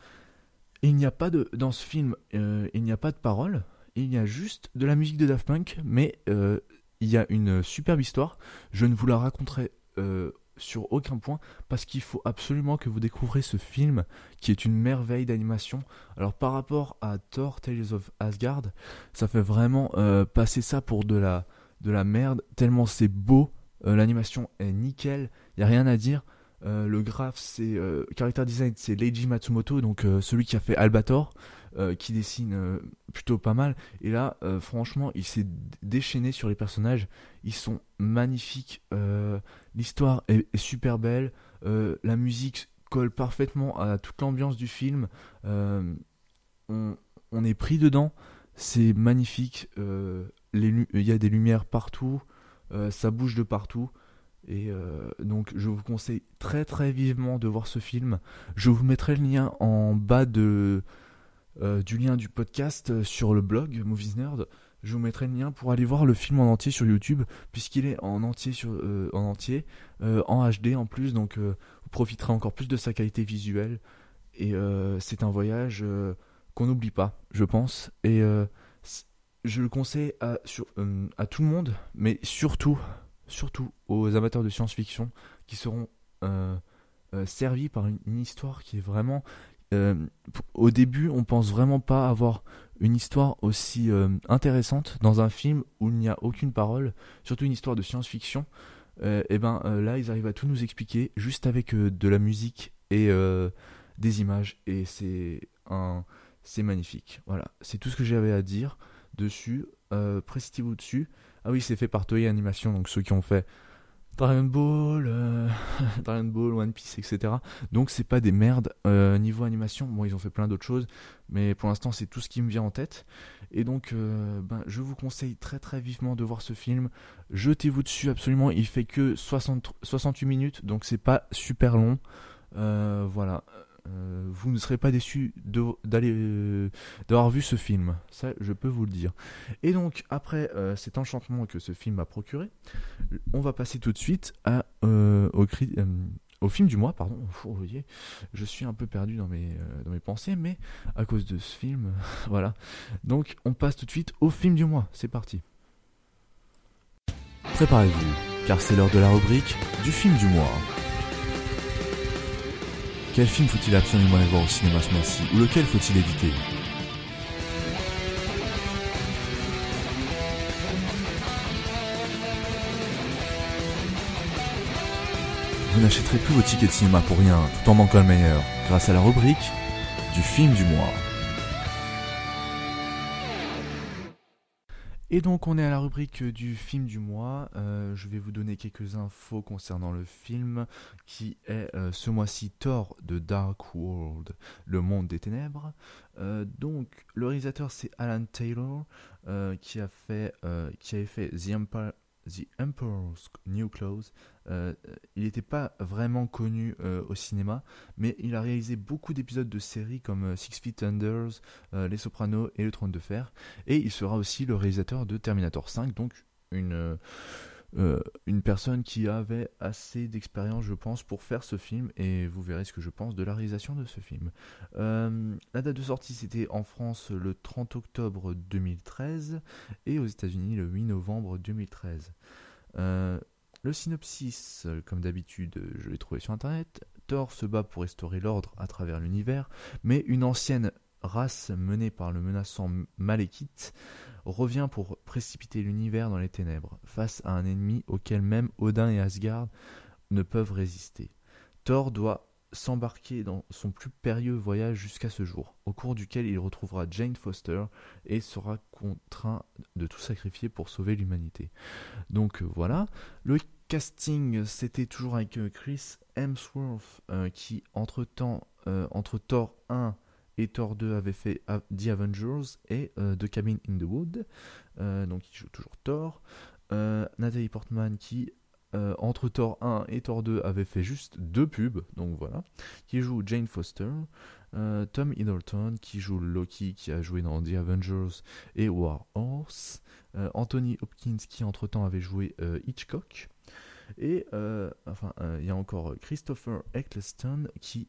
il n'y a pas de dans ce film, euh, il n'y a pas de parole, il y a juste de la musique de Daft Punk, mais euh, il y a une superbe histoire. Je ne vous la raconterai sur aucun point parce qu'il faut absolument que vous découvrez ce film qui est une merveille d'animation. Alors par rapport à Thor Tales of Asgard, ça fait vraiment euh, passer ça pour de la, de la merde tellement c'est beau, euh, l'animation est nickel, il y a rien à dire. Euh, le graphe, c'est character design, c'est Leiji Matsumoto, donc celui qui a fait Albator. Qui dessine plutôt pas mal. Et là, franchement, il s'est déchaîné sur les personnages. Ils sont magnifiques. L'histoire est, super belle. la musique colle parfaitement à toute l'ambiance du film. On, on, est pris dedans. C'est magnifique. Il y a des lumières partout. ça bouge de partout. Et donc je vous conseille très très vivement de voir ce film. Je vous mettrai le lien en bas de, euh, du lien du podcast euh, sur le blog Movies Nerd. Je vous mettrai le lien pour aller voir le film en entier sur YouTube, puisqu'il est en entier, euh, en, HD en plus, donc vous profiterez encore plus de sa qualité visuelle. Et c'est un voyage qu'on n'oublie pas, je pense. Et je le conseille à, tout le monde, mais surtout, surtout aux amateurs de science-fiction qui seront servis par une, histoire qui est vraiment euh, au début, on pense vraiment pas avoir une histoire aussi euh, intéressante dans un film où il n'y a aucune parole, surtout une histoire de science-fiction, et eh ben là ils arrivent à tout nous expliquer juste avec de la musique et des images et c'est un c'est magnifique. Voilà, c'est tout ce que j'avais à dire dessus. Euh, vous dessus. Ah oui, c'est fait par Toei Animation, donc ceux qui ont fait Dragon Ball, euh, Ball, One Piece, etc. Donc c'est pas des merdes euh, niveau animation. Bon, ils ont fait plein d'autres choses, mais pour l'instant c'est tout ce qui me vient en tête. Et donc, euh, ben, je vous conseille très très vivement de voir ce film. Jetez-vous dessus absolument. Il fait que 60, 68 minutes, donc c'est pas super long. voilà. Euh, vous ne serez pas déçu d'aller euh, d'avoir vu ce film, ça je peux vous le dire. Et donc après euh, cet enchantement que ce film a procuré, on va passer tout de suite au, film du mois, pardon. Vous voyez, je suis un peu perdu dans mes pensées, mais à cause de ce film, voilà. Donc on passe tout de suite au film du mois, c'est parti. Préparez-vous, car c'est l'heure de la rubrique du film du mois. Quel film faut-il absolument aller voir au cinéma ce mois-ci Ou lequel faut-il éviter? Vous n'achèterez plus vos tickets de cinéma pour rien, tout en manquant le meilleur, grâce à la rubrique du film du mois. Et donc on est à la rubrique du film du mois. Euh, je vais vous donner quelques infos concernant le film qui est euh, ce mois-ci Thor de Dark World, le monde des ténèbres. Euh, donc le réalisateur c'est Alan Taylor qui a fait qui avait fait The Empire The Emperor's New Clothes. Euh, il n'était pas vraiment connu euh, au cinéma, mais il a réalisé beaucoup d'épisodes de séries comme euh, Six Feet Unders, Les Sopranos et Le Trône de Fer. Et il sera aussi le réalisateur de Terminator 5, donc une, euh, une personne qui avait assez d'expérience, je pense, pour faire ce film, et vous verrez ce que je pense de la réalisation de ce film. Euh, la date de sortie, c'était en France le 30 octobre 2013, et aux États-Unis le 8 novembre 2013. Euh, le synopsis, comme d'habitude, je l'ai trouvé sur Internet. Thor se bat pour restaurer l'ordre à travers l'univers, mais une ancienne race menée par le menaçant Malekith revient pour précipiter l'univers dans les ténèbres, face à un ennemi auquel même Odin et Asgard ne peuvent résister. Thor doit s'embarquer dans son plus périlleux voyage jusqu'à ce jour, au cours duquel il retrouvera Jane Foster et sera contraint de tout sacrifier pour sauver l'humanité. Donc euh, voilà, le casting c'était toujours avec euh, Chris Hemsworth euh, qui entre-temps, entre Thor 1 et Thor 2 avait fait The Avengers et euh, The Cabin in the Wood, euh, donc il joue toujours Thor. Euh, Nathalie Portman qui entre Thor 1 et Thor 2 avait fait juste deux pubs, donc voilà, qui joue Jane Foster. Tom Hiddleston qui joue Loki qui a joué dans The Avengers et War Horse. Anthony Hopkins qui entre temps avait joué Hitchcock. Et enfin, il y a encore Christopher Eccleston qui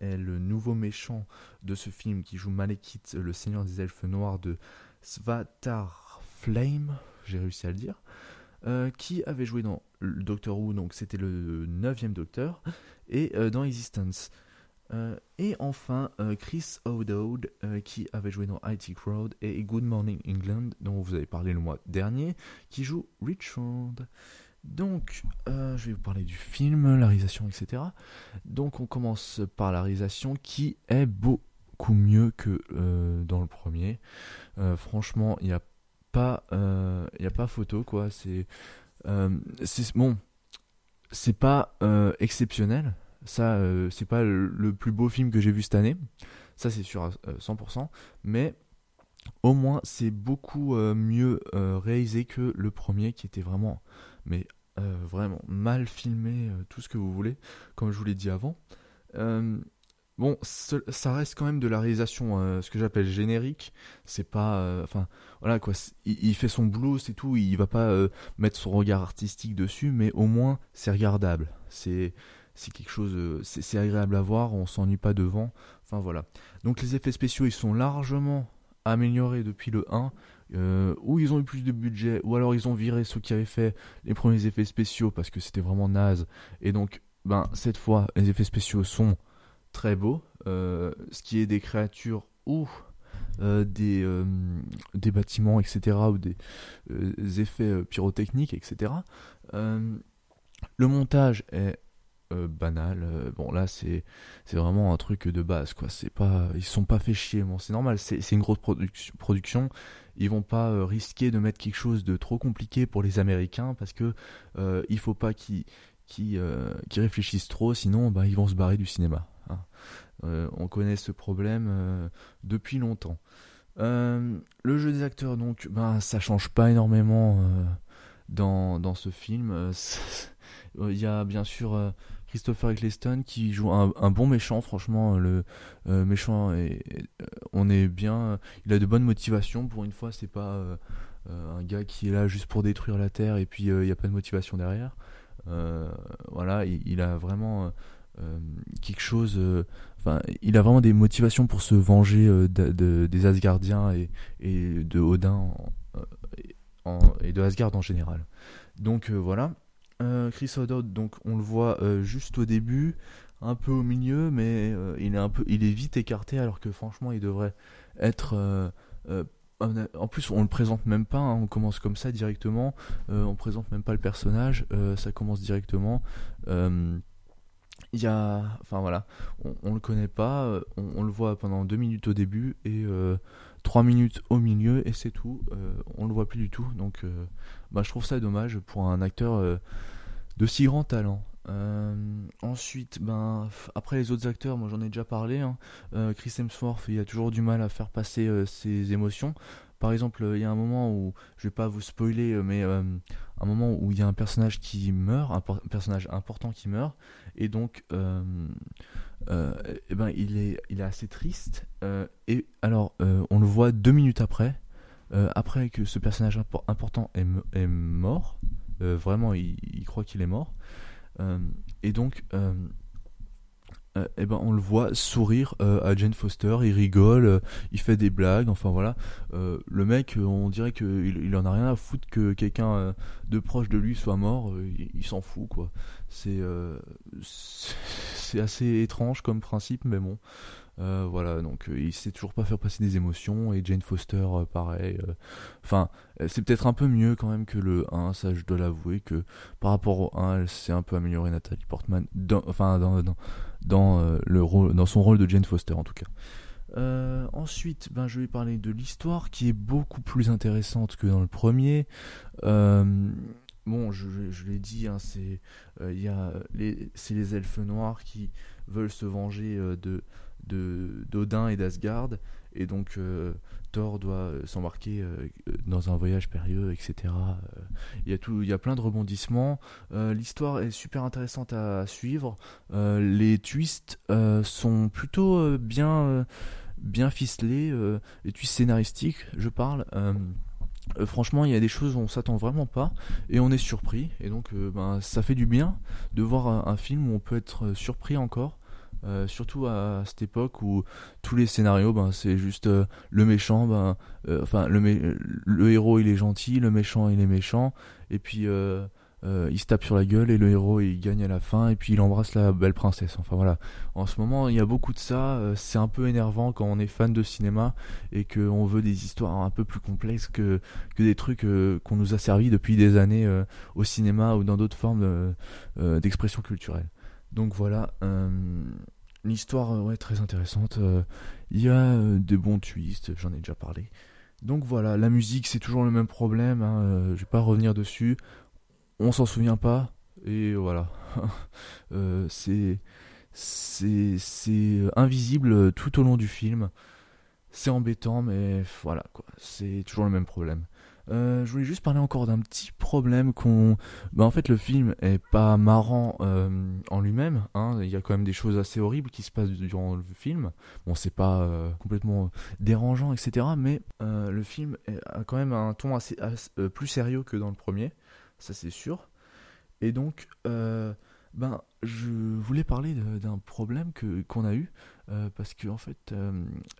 est le nouveau méchant de ce film qui joue Malekith, le seigneur des elfes noirs de Svatar Flame, j'ai réussi à le dire, euh, qui avait joué dans Doctor Who, donc c'était le neuvième Docteur, et euh, dans Existence. et enfin, Chris O'Dowd, qui avait joué dans IT Crowd et Good Morning England, dont vous avez parlé le mois dernier, qui joue Richard. Donc, euh, je vais vous parler du film, la réalisation, etc. Donc, on commence par la réalisation qui est beaucoup mieux que euh, dans le premier. Euh, franchement, il n'y a pas, photo quoi. C'est, c'est bon, c'est pas exceptionnel. Ça, c'est pas le, plus beau film que j'ai vu cette année. Ça, c'est sûr à 100%. Mais au moins, c'est beaucoup mieux réalisé que le premier qui était vraiment mais euh, vraiment mal filmé, euh, tout ce que vous voulez, comme je vous l'ai dit avant. Euh, bon, ça reste quand même de la réalisation, ce que j'appelle générique. C'est pas, enfin, voilà quoi. Il, fait son boulot, c'est tout. Il va pas mettre son regard artistique dessus, mais au moins c'est regardable. C'est c'est quelque chose, c'est agréable à voir. On s'ennuie pas devant. Enfin voilà. Donc les effets spéciaux, ils sont largement améliorés depuis le 1 euh, où ils ont eu plus de budget, ou alors ils ont viré ceux qui avaient fait les premiers effets spéciaux parce que c'était vraiment naze. Et donc, ben, cette fois, les effets spéciaux sont très beaux. Euh, ce qui est des créatures ou des, des bâtiments, etc., ou des, effets pyrotechniques, etc. le montage est banal. bon là c'est vraiment un truc de base quoi. C'est pas ils sont pas fait chier. Bon c'est normal. C'est une grosse production ils vont pas euh, risquer de mettre quelque chose de trop compliqué pour les Américains parce que euh, il faut pas qu'ils euh, réfléchissent trop, sinon bah, ils vont se barrer du cinéma. Hein. on connaît ce problème depuis longtemps. le jeu des acteurs, donc, ben, ça change pas énormément dans, dans ce film. Il y a bien sûr Christopher Eccleston qui joue un, bon méchant, franchement, le euh, méchant, euh, on est bien, il a de bonnes motivations, pour une fois, c'est pas euh, un gars qui est là juste pour détruire la Terre et puis il n'y a pas de motivation derrière. voilà, il, a vraiment quelque chose, il a vraiment des motivations pour se venger des Asgardiens et de Odin et de Asgard en général. Donc voilà. Euh, Chris O'Dowd, donc on le voit euh, juste au début, un peu au milieu, mais euh, il est un peu, il est vite écarté alors que franchement il devrait être. en plus, on le présente même pas, hein, on commence comme ça directement, on présente même pas le personnage, ça commence directement. Il y a, enfin voilà, on, on le connaît pas, on, on, le voit pendant deux minutes au début et 3 minutes au milieu et c'est tout. Euh, on le voit plus du tout. Donc euh, bah, je trouve ça dommage pour un acteur euh, de si grand talent. ensuite, ben, après les autres acteurs, moi j'en ai déjà parlé. Hein. Chris Hemsworth, il a toujours du mal à faire passer ses émotions. Par exemple, il y a un moment où, je vais pas vous spoiler, mais un moment où il y a un personnage qui meurt, un, personnage important qui meurt, et donc euh, eh ben, il, est, il est assez triste. Euh, et alors, euh, on le voit deux minutes après, après que ce personnage important est mort. Vraiment, il, il croit qu'il est mort. et donc, euh, eh ben on le voit sourire euh, à Jane Foster, il rigole, euh, il fait des blagues, enfin voilà. le mec, on dirait qu'il il en a rien à foutre que quelqu'un de proche de lui soit mort, il, s'en fout quoi. C'est c'est assez étrange comme principe, mais bon. Euh, voilà, donc euh, il sait toujours pas faire passer des émotions et Jane Foster, euh, pareil. Enfin, c'est peut-être un peu mieux quand même que le 1, ça je dois l'avouer que par rapport au 1, elle s'est un peu améliorée Nathalie Portman, enfin dans, le dans son rôle de Jane Foster en tout cas. ensuite, ben, je vais parler de l'histoire qui est beaucoup plus intéressante que dans le premier. bon, je, je l'ai dit, hein, c'est les, les elfes noirs qui veulent se venger de, d'Odin et d'Asgard. Et donc euh, Thor doit euh, s'embarquer euh, dans un voyage périlleux, etc. Il y, a tout, il y a plein de rebondissements. L'histoire est super intéressante à, suivre. les twists sont plutôt bien, bien ficelés. les twists scénaristiques, je parle. franchement, il y a des choses où on s'attend vraiment pas et on est surpris. Et donc, ben, ça fait du bien de voir un, film où on peut être surpris encore. Euh, surtout à, cette époque où tous les scénarios, ben, c'est juste euh, le méchant, ben, euh, enfin le, héros il est gentil, le méchant il est méchant, et puis il se tape sur la gueule et le héros il gagne à la fin et puis il embrasse la belle princesse. Enfin voilà. En ce moment il y a beaucoup de ça. c'est un peu énervant quand on est fan de cinéma et qu'on veut des histoires un peu plus complexes que, que des trucs qu'on nous a servi depuis des années au cinéma ou dans d'autres formes d'expression culturelle. Donc voilà, L'histoire euh, ouais, très intéressante. Euh, il y a euh, des bons twists, j'en ai déjà parlé. Donc voilà, la musique c'est toujours le même problème, hein, je vais pas revenir dessus. On s'en souvient pas, et voilà. c'est c'est invisible tout au long du film. C'est embêtant, mais voilà quoi. C'est toujours le même problème. Euh, je voulais juste parler encore d'un petit problème qu'on. Bah, en fait, le film est pas marrant euh, en lui-même. Hein. Il y a quand même des choses assez horribles qui se passent durant le film. Bon, c'est pas euh, complètement dérangeant, etc. Mais le film a quand même un ton assez, plus sérieux que dans le premier. Ça, c'est sûr. Et donc, ben, je voulais parler d'un problème que qu'on a eu parce que en fait,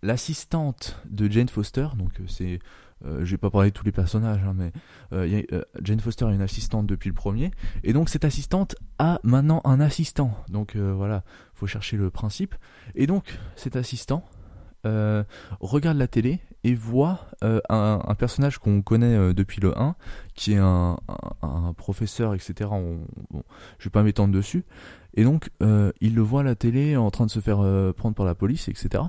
l'assistante de Jane Foster, donc c'est euh, vais pas parler de tous les personnages, hein, mais euh, euh, Jane Foster est une assistante depuis le premier, et donc cette assistante a maintenant un assistant. Donc voilà, faut chercher le principe. Et donc cet assistant regarde la télé et voit un, personnage qu'on connaît depuis le 1, qui est un, professeur, etc. On, je vais pas m'étendre dessus. Et donc, il le voit à la télé en train de se faire prendre par la police, etc.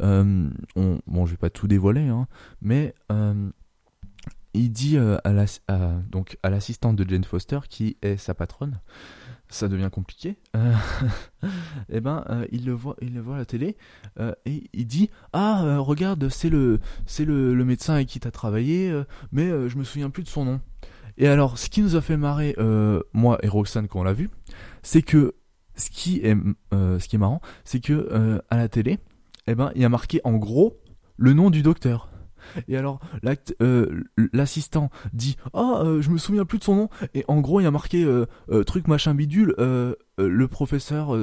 on, bon, je vais pas tout dévoiler, hein, mais il dit euh, à, donc à l'assistante de Jane Foster, qui est sa patronne, ça devient compliqué. Euh, et eh ben, euh, il le voit, il le voit à la télé et il dit ah regarde c'est le le, le, médecin avec qui t'as travaillé, mais je me souviens plus de son nom. Et alors, ce qui nous a fait marrer moi et Roxane quand on l'a vu, c'est que ce qui est ce qui est marrant, c'est que à la télé, eh ben, il y a marqué en gros le nom du docteur. Et alors, euh, l'assistant dit Ah, oh, je me souviens plus de son nom. Et en gros, il y a marqué euh, truc machin bidule, le professeur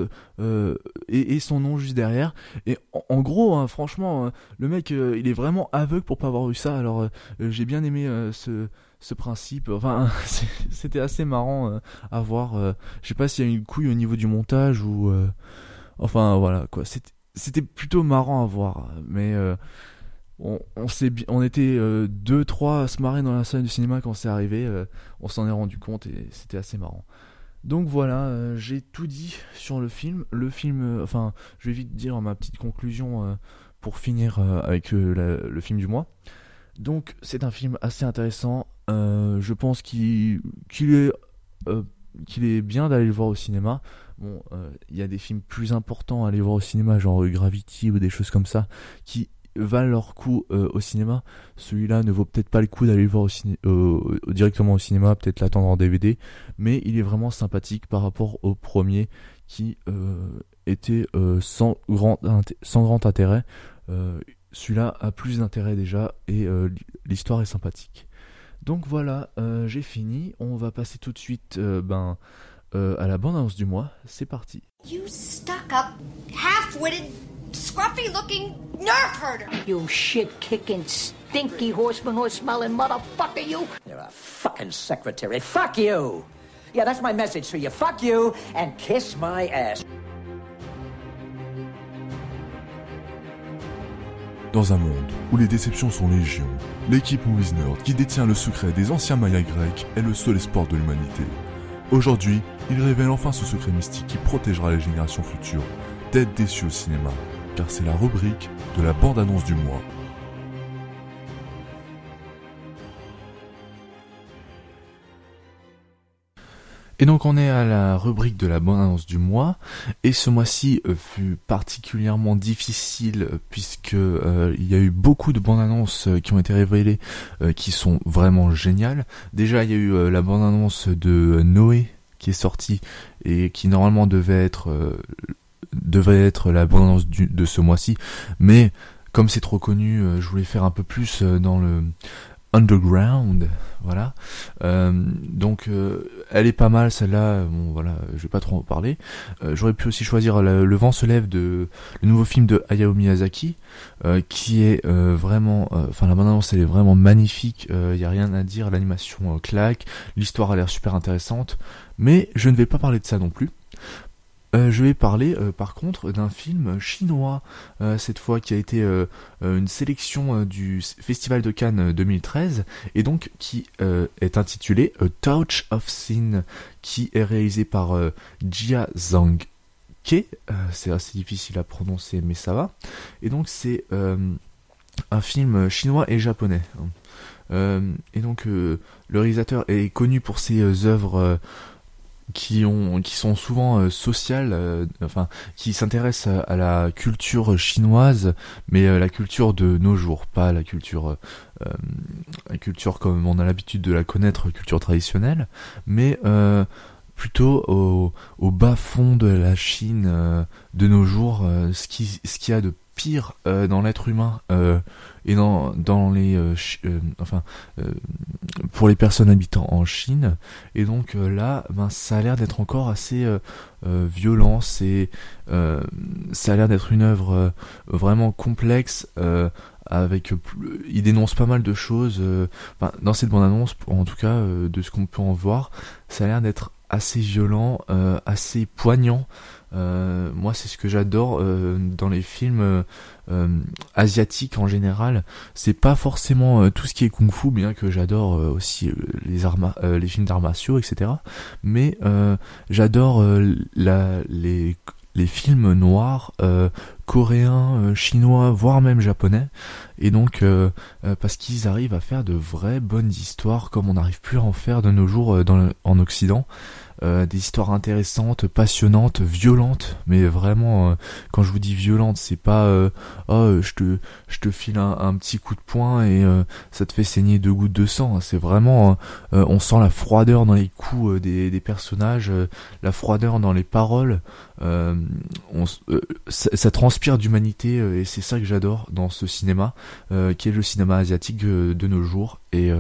et, son nom juste derrière. Et en, gros, hein, franchement, le mec, il est vraiment aveugle pour pas avoir eu ça. Alors, j'ai bien aimé ce ce principe. Enfin, c'était assez marrant à voir. je sais pas s'il y a une couille au niveau du montage ou. enfin, voilà, quoi. C'était plutôt marrant à voir. Mais on, on, on était euh, deux, trois à se marrer dans la salle du cinéma quand c'est arrivé. Euh, on s'en est rendu compte et c'était assez marrant. Donc voilà, euh, j'ai tout dit sur le film. Le film, enfin, je vais vite dire ma petite conclusion pour finir avec le film du mois. Donc c'est un film assez intéressant. Je pense qu'il est qu'il est bien d'aller le voir au cinéma. Bon, il y a des films plus importants à aller voir au cinéma, genre Gravity ou des choses comme ça, qui valent leur coup euh, au cinéma. Celui-là ne vaut peut-être pas le coup d'aller le voir au directement au cinéma, peut-être l'attendre en DVD, mais il est vraiment sympathique par rapport au premier qui euh, était euh, sans, grand sans grand intérêt. Celui-là a plus d'intérêt déjà et l'histoire est sympathique. Donc voilà, j'ai fini. On va passer tout de suite ben, à la bande-annonce du mois. C'est parti. You stuck up, half-witted scruffy looking nerf herder. You shit kicking, stinky horseman horse smelling motherfucker, you. You're a fucking secretary. Fuck you. Yeah, that's my message to you. Fuck you and kiss my ass. Dans un monde où les déceptions sont légion, l'équipe Movies Nerd, qui détient le secret des anciens Mayas grecs, est le seul espoir de l'humanité. Aujourd'hui, il révèle enfin ce secret mystique qui protégera les générations futures d'être déçus au cinéma car c'est la rubrique de la bande-annonce du mois. Et donc on est à la rubrique de la bande-annonce du mois, et ce mois-ci euh, fut particulièrement difficile euh, puisque euh, il y a eu beaucoup de bandes-annonces qui ont été révélées qui sont vraiment géniales. Déjà il y a eu la bande-annonce de Noé qui est sortie et qui normalement devait être devrait être la bande de ce mois-ci, mais comme c'est trop connu, je voulais faire un peu plus dans le underground, voilà. Euh, donc elle est pas mal celle-là. Bon voilà, je vais pas trop en parler. J'aurais pu aussi choisir le, vent se lève de le nouveau film de Hayao Miyazaki, qui est vraiment, enfin la bande-annonce elle est vraiment magnifique. Il y a rien à dire, l'animation claque, l'histoire a l'air super intéressante, mais je ne vais pas parler de ça non plus. Euh, je vais parler euh, par contre d'un film chinois, euh, cette fois qui a été une sélection du Festival de Cannes 2013, et donc qui est intitulé A Touch of Sin, qui est réalisé par Jia Zhang Ke, c'est assez difficile à prononcer mais ça va, et donc c'est un film chinois et japonais. et donc le réalisateur est connu pour ses œuvres qui ont qui sont souvent euh, sociales euh, enfin qui s'intéressent à, la culture chinoise mais euh, la culture de nos jours pas la culture culture comme on a l'habitude de la connaître culture traditionnelle mais plutôt au, au, bas fond de la Chine de nos jours ce qui ce qu'il y a de pire dans l'être humain et dans dans les euh, euh, enfin euh, pour les personnes habitant en Chine et donc là ben ça a l'air d'être encore assez violent c'est ça a l'air d'être une œuvre vraiment complexe avec il dénonce pas mal de choses dans cette bande annonce en tout cas de ce qu'on peut en voir ça a l'air d'être assez violent, assez poignant. Moi, c'est ce que j'adore dans les films asiatiques en général. C'est pas forcément tout ce qui est kung-fu, bien que j'adore aussi les armes, les films d'arts martiaux, etc. Mais j'adore les les films noirs euh, coréens, euh, chinois, voire même japonais. Et donc euh, parce qu'ils arrivent à faire de vraies bonnes histoires comme on n'arrive plus à en faire de nos jours dans en Occident. Euh, des histoires intéressantes, passionnantes, violentes, mais vraiment, euh, quand je vous dis violente, c'est pas euh, oh je te je te file un, petit coup de poing et ça te fait saigner deux gouttes de sang. C'est vraiment, on sent la froideur dans les coups des, des personnages, la froideur dans les paroles. On, ça, ça, d'humanité et c'est ça que j'adore dans ce cinéma, qui est le cinéma asiatique de nos jours. Et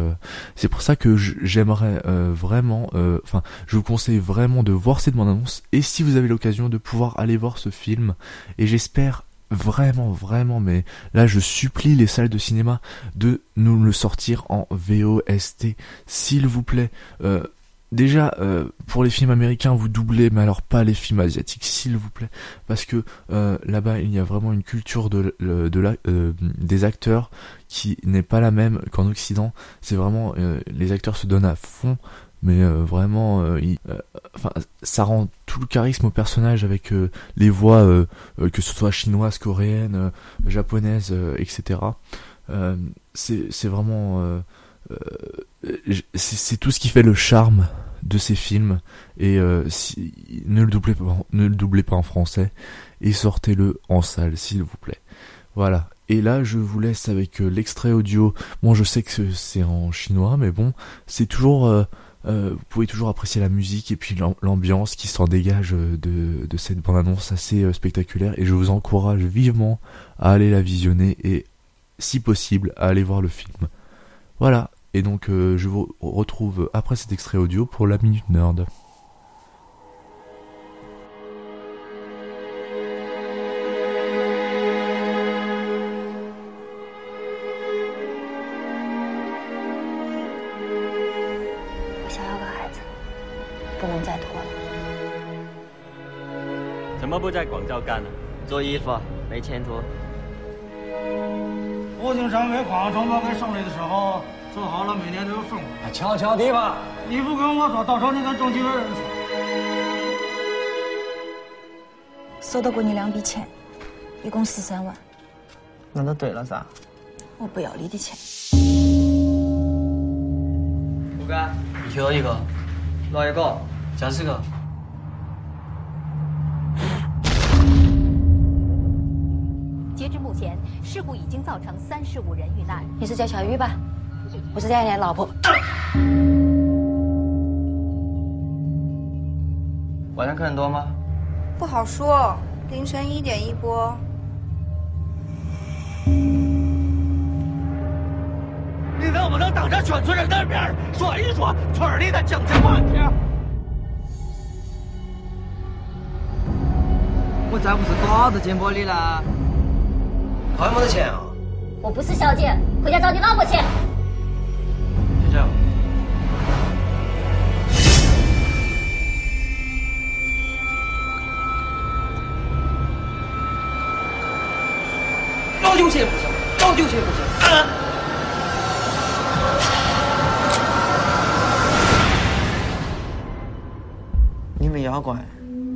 c'est pour ça que j'aimerais vraiment, enfin, je vous conseille vraiment de voir cette bande-annonce et si vous avez l'occasion de pouvoir aller voir ce film et j'espère vraiment vraiment mais là je supplie les salles de cinéma de nous le sortir en VOST s'il vous plaît euh, Déjà, euh, pour les films américains, vous doublez, mais alors pas les films asiatiques, s'il vous plaît, parce que euh, là-bas, il y a vraiment une culture de, de, la, des acteurs qui n'est pas la même qu'en Occident. C'est vraiment les acteurs se donnent à fond mais euh, vraiment euh, euh, enfin ça rend tout le charisme au personnage avec les voix que ce soit chinoises coréennes japonaises etc c'est vraiment c'est tout ce qui fait le charme de ces films. Et si, ne le doublez pas en français et sortez-le en salle s'il vous plaît. Voilà. Et là, je vous laisse avec l'extrait audio. Bon, je sais que c'est en chinois, mais bon, c'est toujours euh, vous pouvez toujours apprécier la musique et puis l'ambiance qui s'en dégage euh, de, de cette bande-annonce assez euh, spectaculaire. Et je vous encourage vivement à aller la visionner et si possible à aller voir le film. Voilà, et donc euh, je vous retrouve après cet extrait audio pour la Minute Nerd. 做好了每年都有分红。瞧瞧地吧，你不跟我说，到时候你跟郑经理人说。收到过你两笔钱，一共十三万。那都对了噻。我不要你的钱。不干，一个一个，拿一个？加四个。截至目前，事故已经造成三十五人遇难。你是叫小玉吧？我是佳妍老婆。晚上客人多吗？不好说，凌晨一点一波。你能不能当着全村人的面说一说村里的经济问题？我再不是打着捡玻璃了。还没得钱啊！我不是小姐，回家找你老婆去。老丢钱不行，老丢钱不行。你们妖怪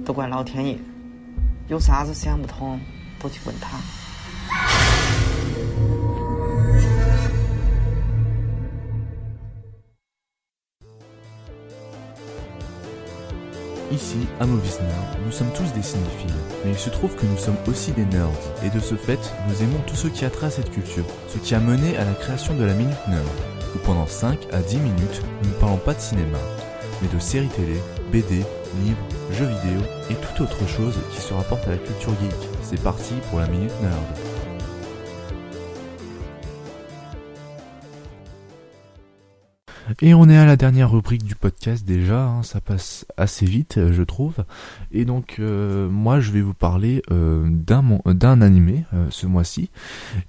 都怪老天爷，有啥子想不通都去问他。Ici, à Movies Nerd, nous sommes tous des cinéphiles, mais il se trouve que nous sommes aussi des nerds, et de ce fait, nous aimons tout ce qui a cette culture, ce qui a mené à la création de la Minute Nerd, où pendant 5 à 10 minutes, nous ne parlons pas de cinéma, mais de séries télé, BD, livres, jeux vidéo et toute autre chose qui se rapporte à la culture geek. C'est parti pour la Minute Nerd. Et on est à la dernière rubrique du podcast déjà, hein, ça passe assez vite je trouve. Et donc euh, moi je vais vous parler euh, d'un d'un animé euh, ce mois-ci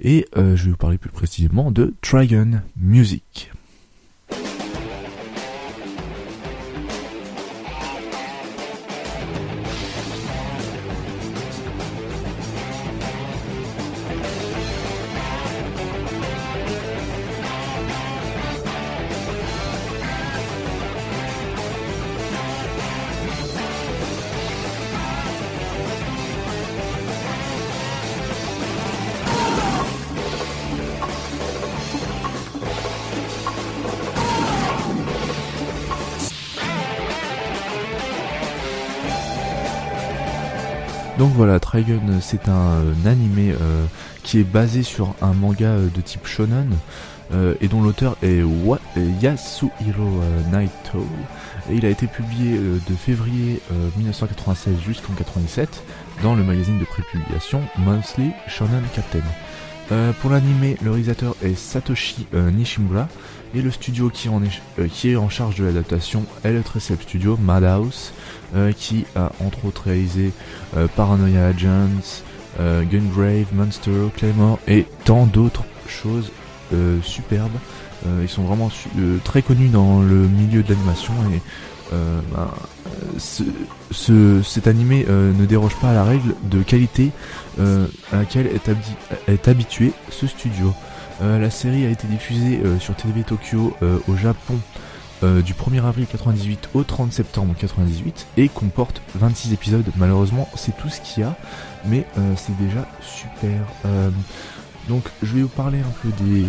et je vais vous parler plus précisément de Trigun Music. Voilà, Trigun, c'est un, animé qui est basé sur un manga de type shonen et dont l'auteur est Yasuhiro Naito. Il a été publié de février 1996 jusqu'en 97 dans le magazine de prépublication Monthly Shonen Captain. Euh, pour l'animé, le réalisateur est Satoshi euh, Nishimura et le studio qui, est, euh, qui est en charge de l'adaptation est le très célèbre studio Madhouse qui a entre autres réalisé Paranoia Agents, Gungrave, Monster, Claymore et tant d'autres choses superbes. ils sont vraiment très connus dans le milieu de l'animation et ben, ce, cet animé ne déroge pas à la règle de qualité euh, à laquelle est, habitué ce studio. Euh, la série a été diffusée euh, sur TV Tokyo au Japon du 1er avril 98 au 30 septembre 98 et comporte 26 épisodes. Malheureusement, c'est tout ce qu'il y a, mais c'est déjà super. Donc je vais vous parler un peu des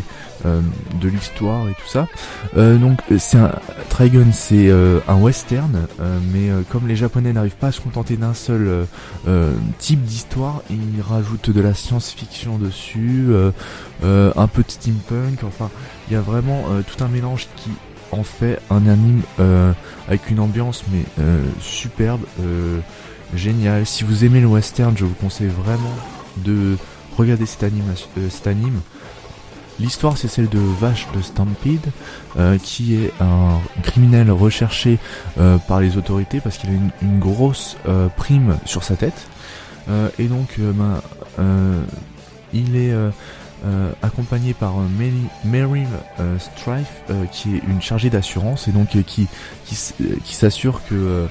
euh, de l'histoire et tout ça. Euh, donc c'est un Trigun, c'est euh, un western, mais comme les Japonais n'arrivent pas à se contenter d'un seul type d'histoire, ils rajoutent de la science-fiction dessus, un peu de steampunk. Enfin, il y a vraiment tout un mélange qui en fait un anime avec une ambiance mais superbe, génial. Si vous aimez le western, je vous conseille vraiment de regardez cet anime. Euh, cet anime. L'histoire c'est celle de Vache de Stampede, euh, qui est un criminel recherché euh, par les autorités parce qu'il a une, grosse prime sur sa tête. et donc ben, il est accompagné par Meryl Strife, qui est une chargée d'assurance et donc qui, qui, s'assure que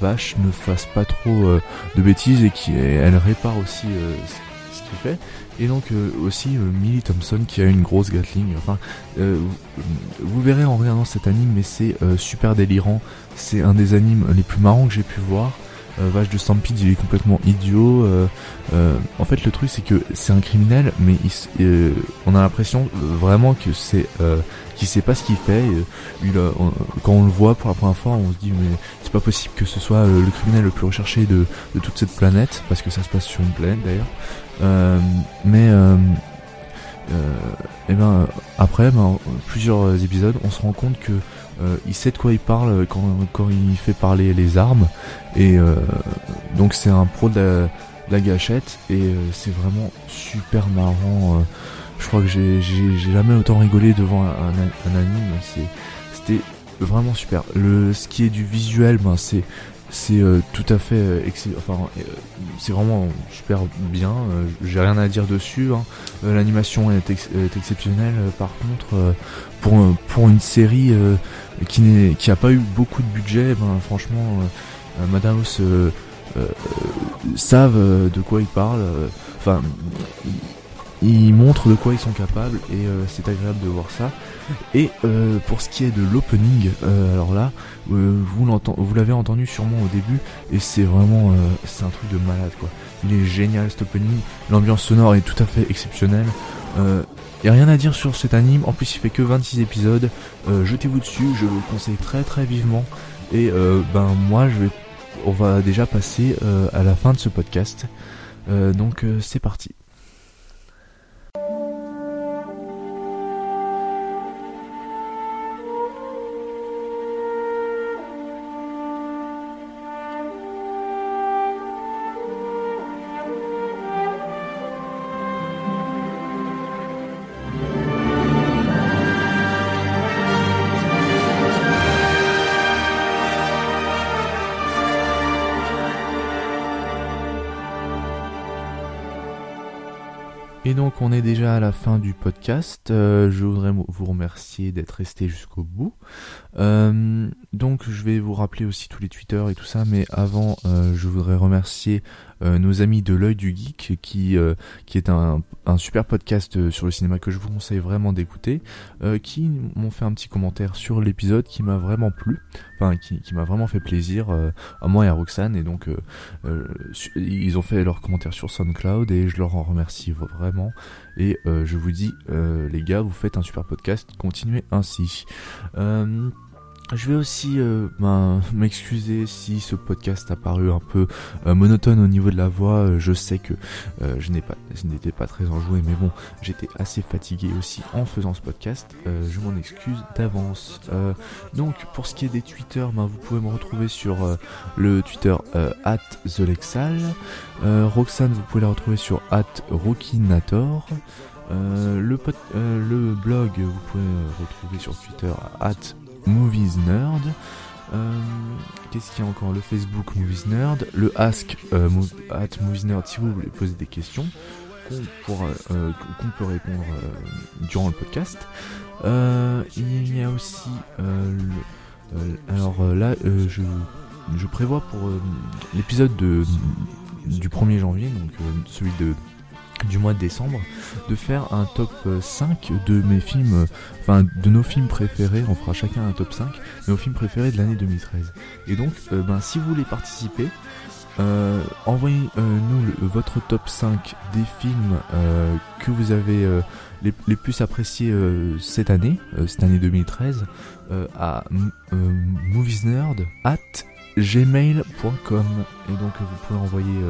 Vache ne fasse pas trop de bêtises et qui elle répare aussi fait. Et donc euh, aussi euh, Millie Thompson qui a une grosse Gatling. Enfin, euh, vous verrez en regardant cet anime, mais c'est super délirant. C'est un des animes les plus marrants que j'ai pu voir. Vache de Stampede, il est complètement idiot. en fait, le truc c'est que c'est un criminel, mais on a l'impression vraiment que c'est qu'il sait pas ce qu'il fait. quand on le voit pour la première fois, on se dit mais c'est pas possible que ce soit le criminel le plus recherché de, toute cette planète, parce que ça se passe sur une planète d'ailleurs. Euh, mais euh, et euh, eh ben après ben, plusieurs épisodes on se rend compte que il sait de quoi il parle quand, quand il fait parler les armes. Et donc c'est un pro de la, gâchette. Et c'est vraiment super marrant je crois que j'ai jamais autant rigolé devant un, un, anime c'était vraiment super. Le ce qui est du visuel ben c'est c'est euh, tout à fait euh, enfin euh, c'est vraiment super bien j'ai rien à dire dessus hein. l'animation est, exceptionnelle par contre pour pour une série qui n'est qui a pas eu beaucoup de budget ben franchement Madame savent de quoi ils parlent enfin ils montrent de quoi ils sont capables et c'est agréable de voir ça et euh, pour ce qui est de l'opening, euh, alors là, euh, vous l'avez entendu sûrement au début, et c'est vraiment, c'est un truc de malade quoi. Il est génial cet opening, l'ambiance sonore est tout à fait exceptionnelle. Il a rien à dire sur cet anime, en plus il fait que 26 épisodes, jetez-vous dessus, je le conseille très très vivement. Et ben moi je vais, on va déjà passer à la fin de ce podcast. donc c'est parti. Fin du podcast. Euh, je voudrais vous remercier d'être resté jusqu'au bout. Euh, donc je vais vous rappeler aussi tous les Twitter et tout ça, mais avant euh, je voudrais remercier nos amis de l'œil du geek qui euh, qui est un, un super podcast euh, sur le cinéma que je vous conseille vraiment d'écouter qui m'ont fait un petit commentaire sur l'épisode qui m'a vraiment plu enfin qui, qui m'a vraiment fait plaisir à moi et à Roxane. Et donc ils ont fait leur commentaire sur SoundCloud et je leur en remercie vraiment. Et je vous dis les gars vous faites un super podcast continuez ainsi je vais aussi euh, ben, m'excuser si ce podcast a paru un peu euh, monotone au niveau de la voix. Euh, je sais que je n'ai pas, n'étais pas très enjoué, mais bon, j'étais assez fatigué aussi en faisant ce podcast. je m'en excuse d'avance. donc, pour ce qui est des Twitter, ben, vous pouvez me retrouver sur le Twitter at TheLexal. Roxane, vous pouvez la retrouver sur at le, le blog, vous pouvez retrouver sur Twitter at Movies Nerd. Euh, qu'est-ce qu'il y a encore? Le Facebook Movies Nerd, le Ask euh, at Movies Nerd si vous voulez poser des questions qu'on euh, peut répondre durant le podcast. il y a aussi alors là je, je, prévois pour l'épisode du 1er janvier, donc celui de du mois de décembre de faire un top 5 de mes films, enfin de nos films préférés, on fera chacun un top 5 de nos films préférés de l'année 2013. Et donc, euh, ben, si vous voulez participer, euh, envoyez-nous votre top 5 des films euh, que vous avez les, les, plus appréciés cette année, cette année 2013, à moviesnerd at gmail.com. Et donc vous pouvez envoyer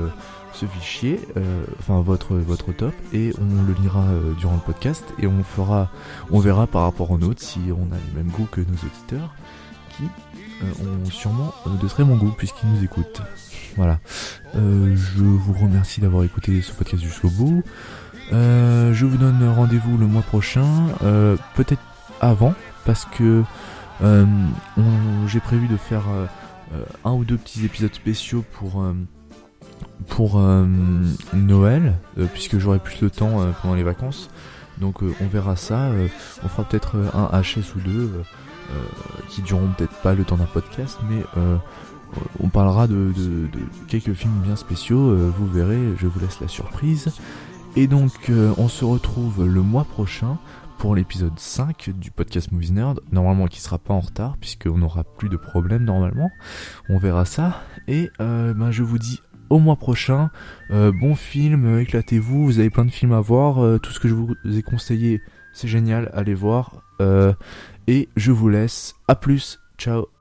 ce fichier, euh, enfin votre votre top, et on le lira euh, durant le podcast et on fera, on verra par rapport aux nôtres si on a les mêmes goûts que nos auditeurs, qui euh, ont sûrement de très bon goût puisqu'ils nous écoutent. Voilà. je vous remercie d'avoir écouté ce podcast jusqu'au bout. je vous donne rendez-vous le mois prochain, peut-être avant, parce que j'ai prévu de faire un ou deux petits épisodes spéciaux pour pour euh, Noël, euh, puisque j'aurai plus le temps euh, pendant les vacances. Donc on verra ça. on fera peut-être un HS ou deux qui dureront peut-être pas le temps d'un podcast, mais on parlera de, quelques films bien spéciaux. vous verrez, je vous laisse la surprise. Et donc on se retrouve le mois prochain pour l'épisode 5 du podcast Movies Nerd, normalement qui sera pas en retard puisqu'on n'aura plus de problème normalement. On verra ça. Et ben, je vous dis au mois prochain. Euh, bon film, éclatez-vous, vous avez plein de films à voir. Euh, tout ce que je vous ai conseillé, c'est génial, allez voir. Euh, et je vous laisse. À plus, ciao.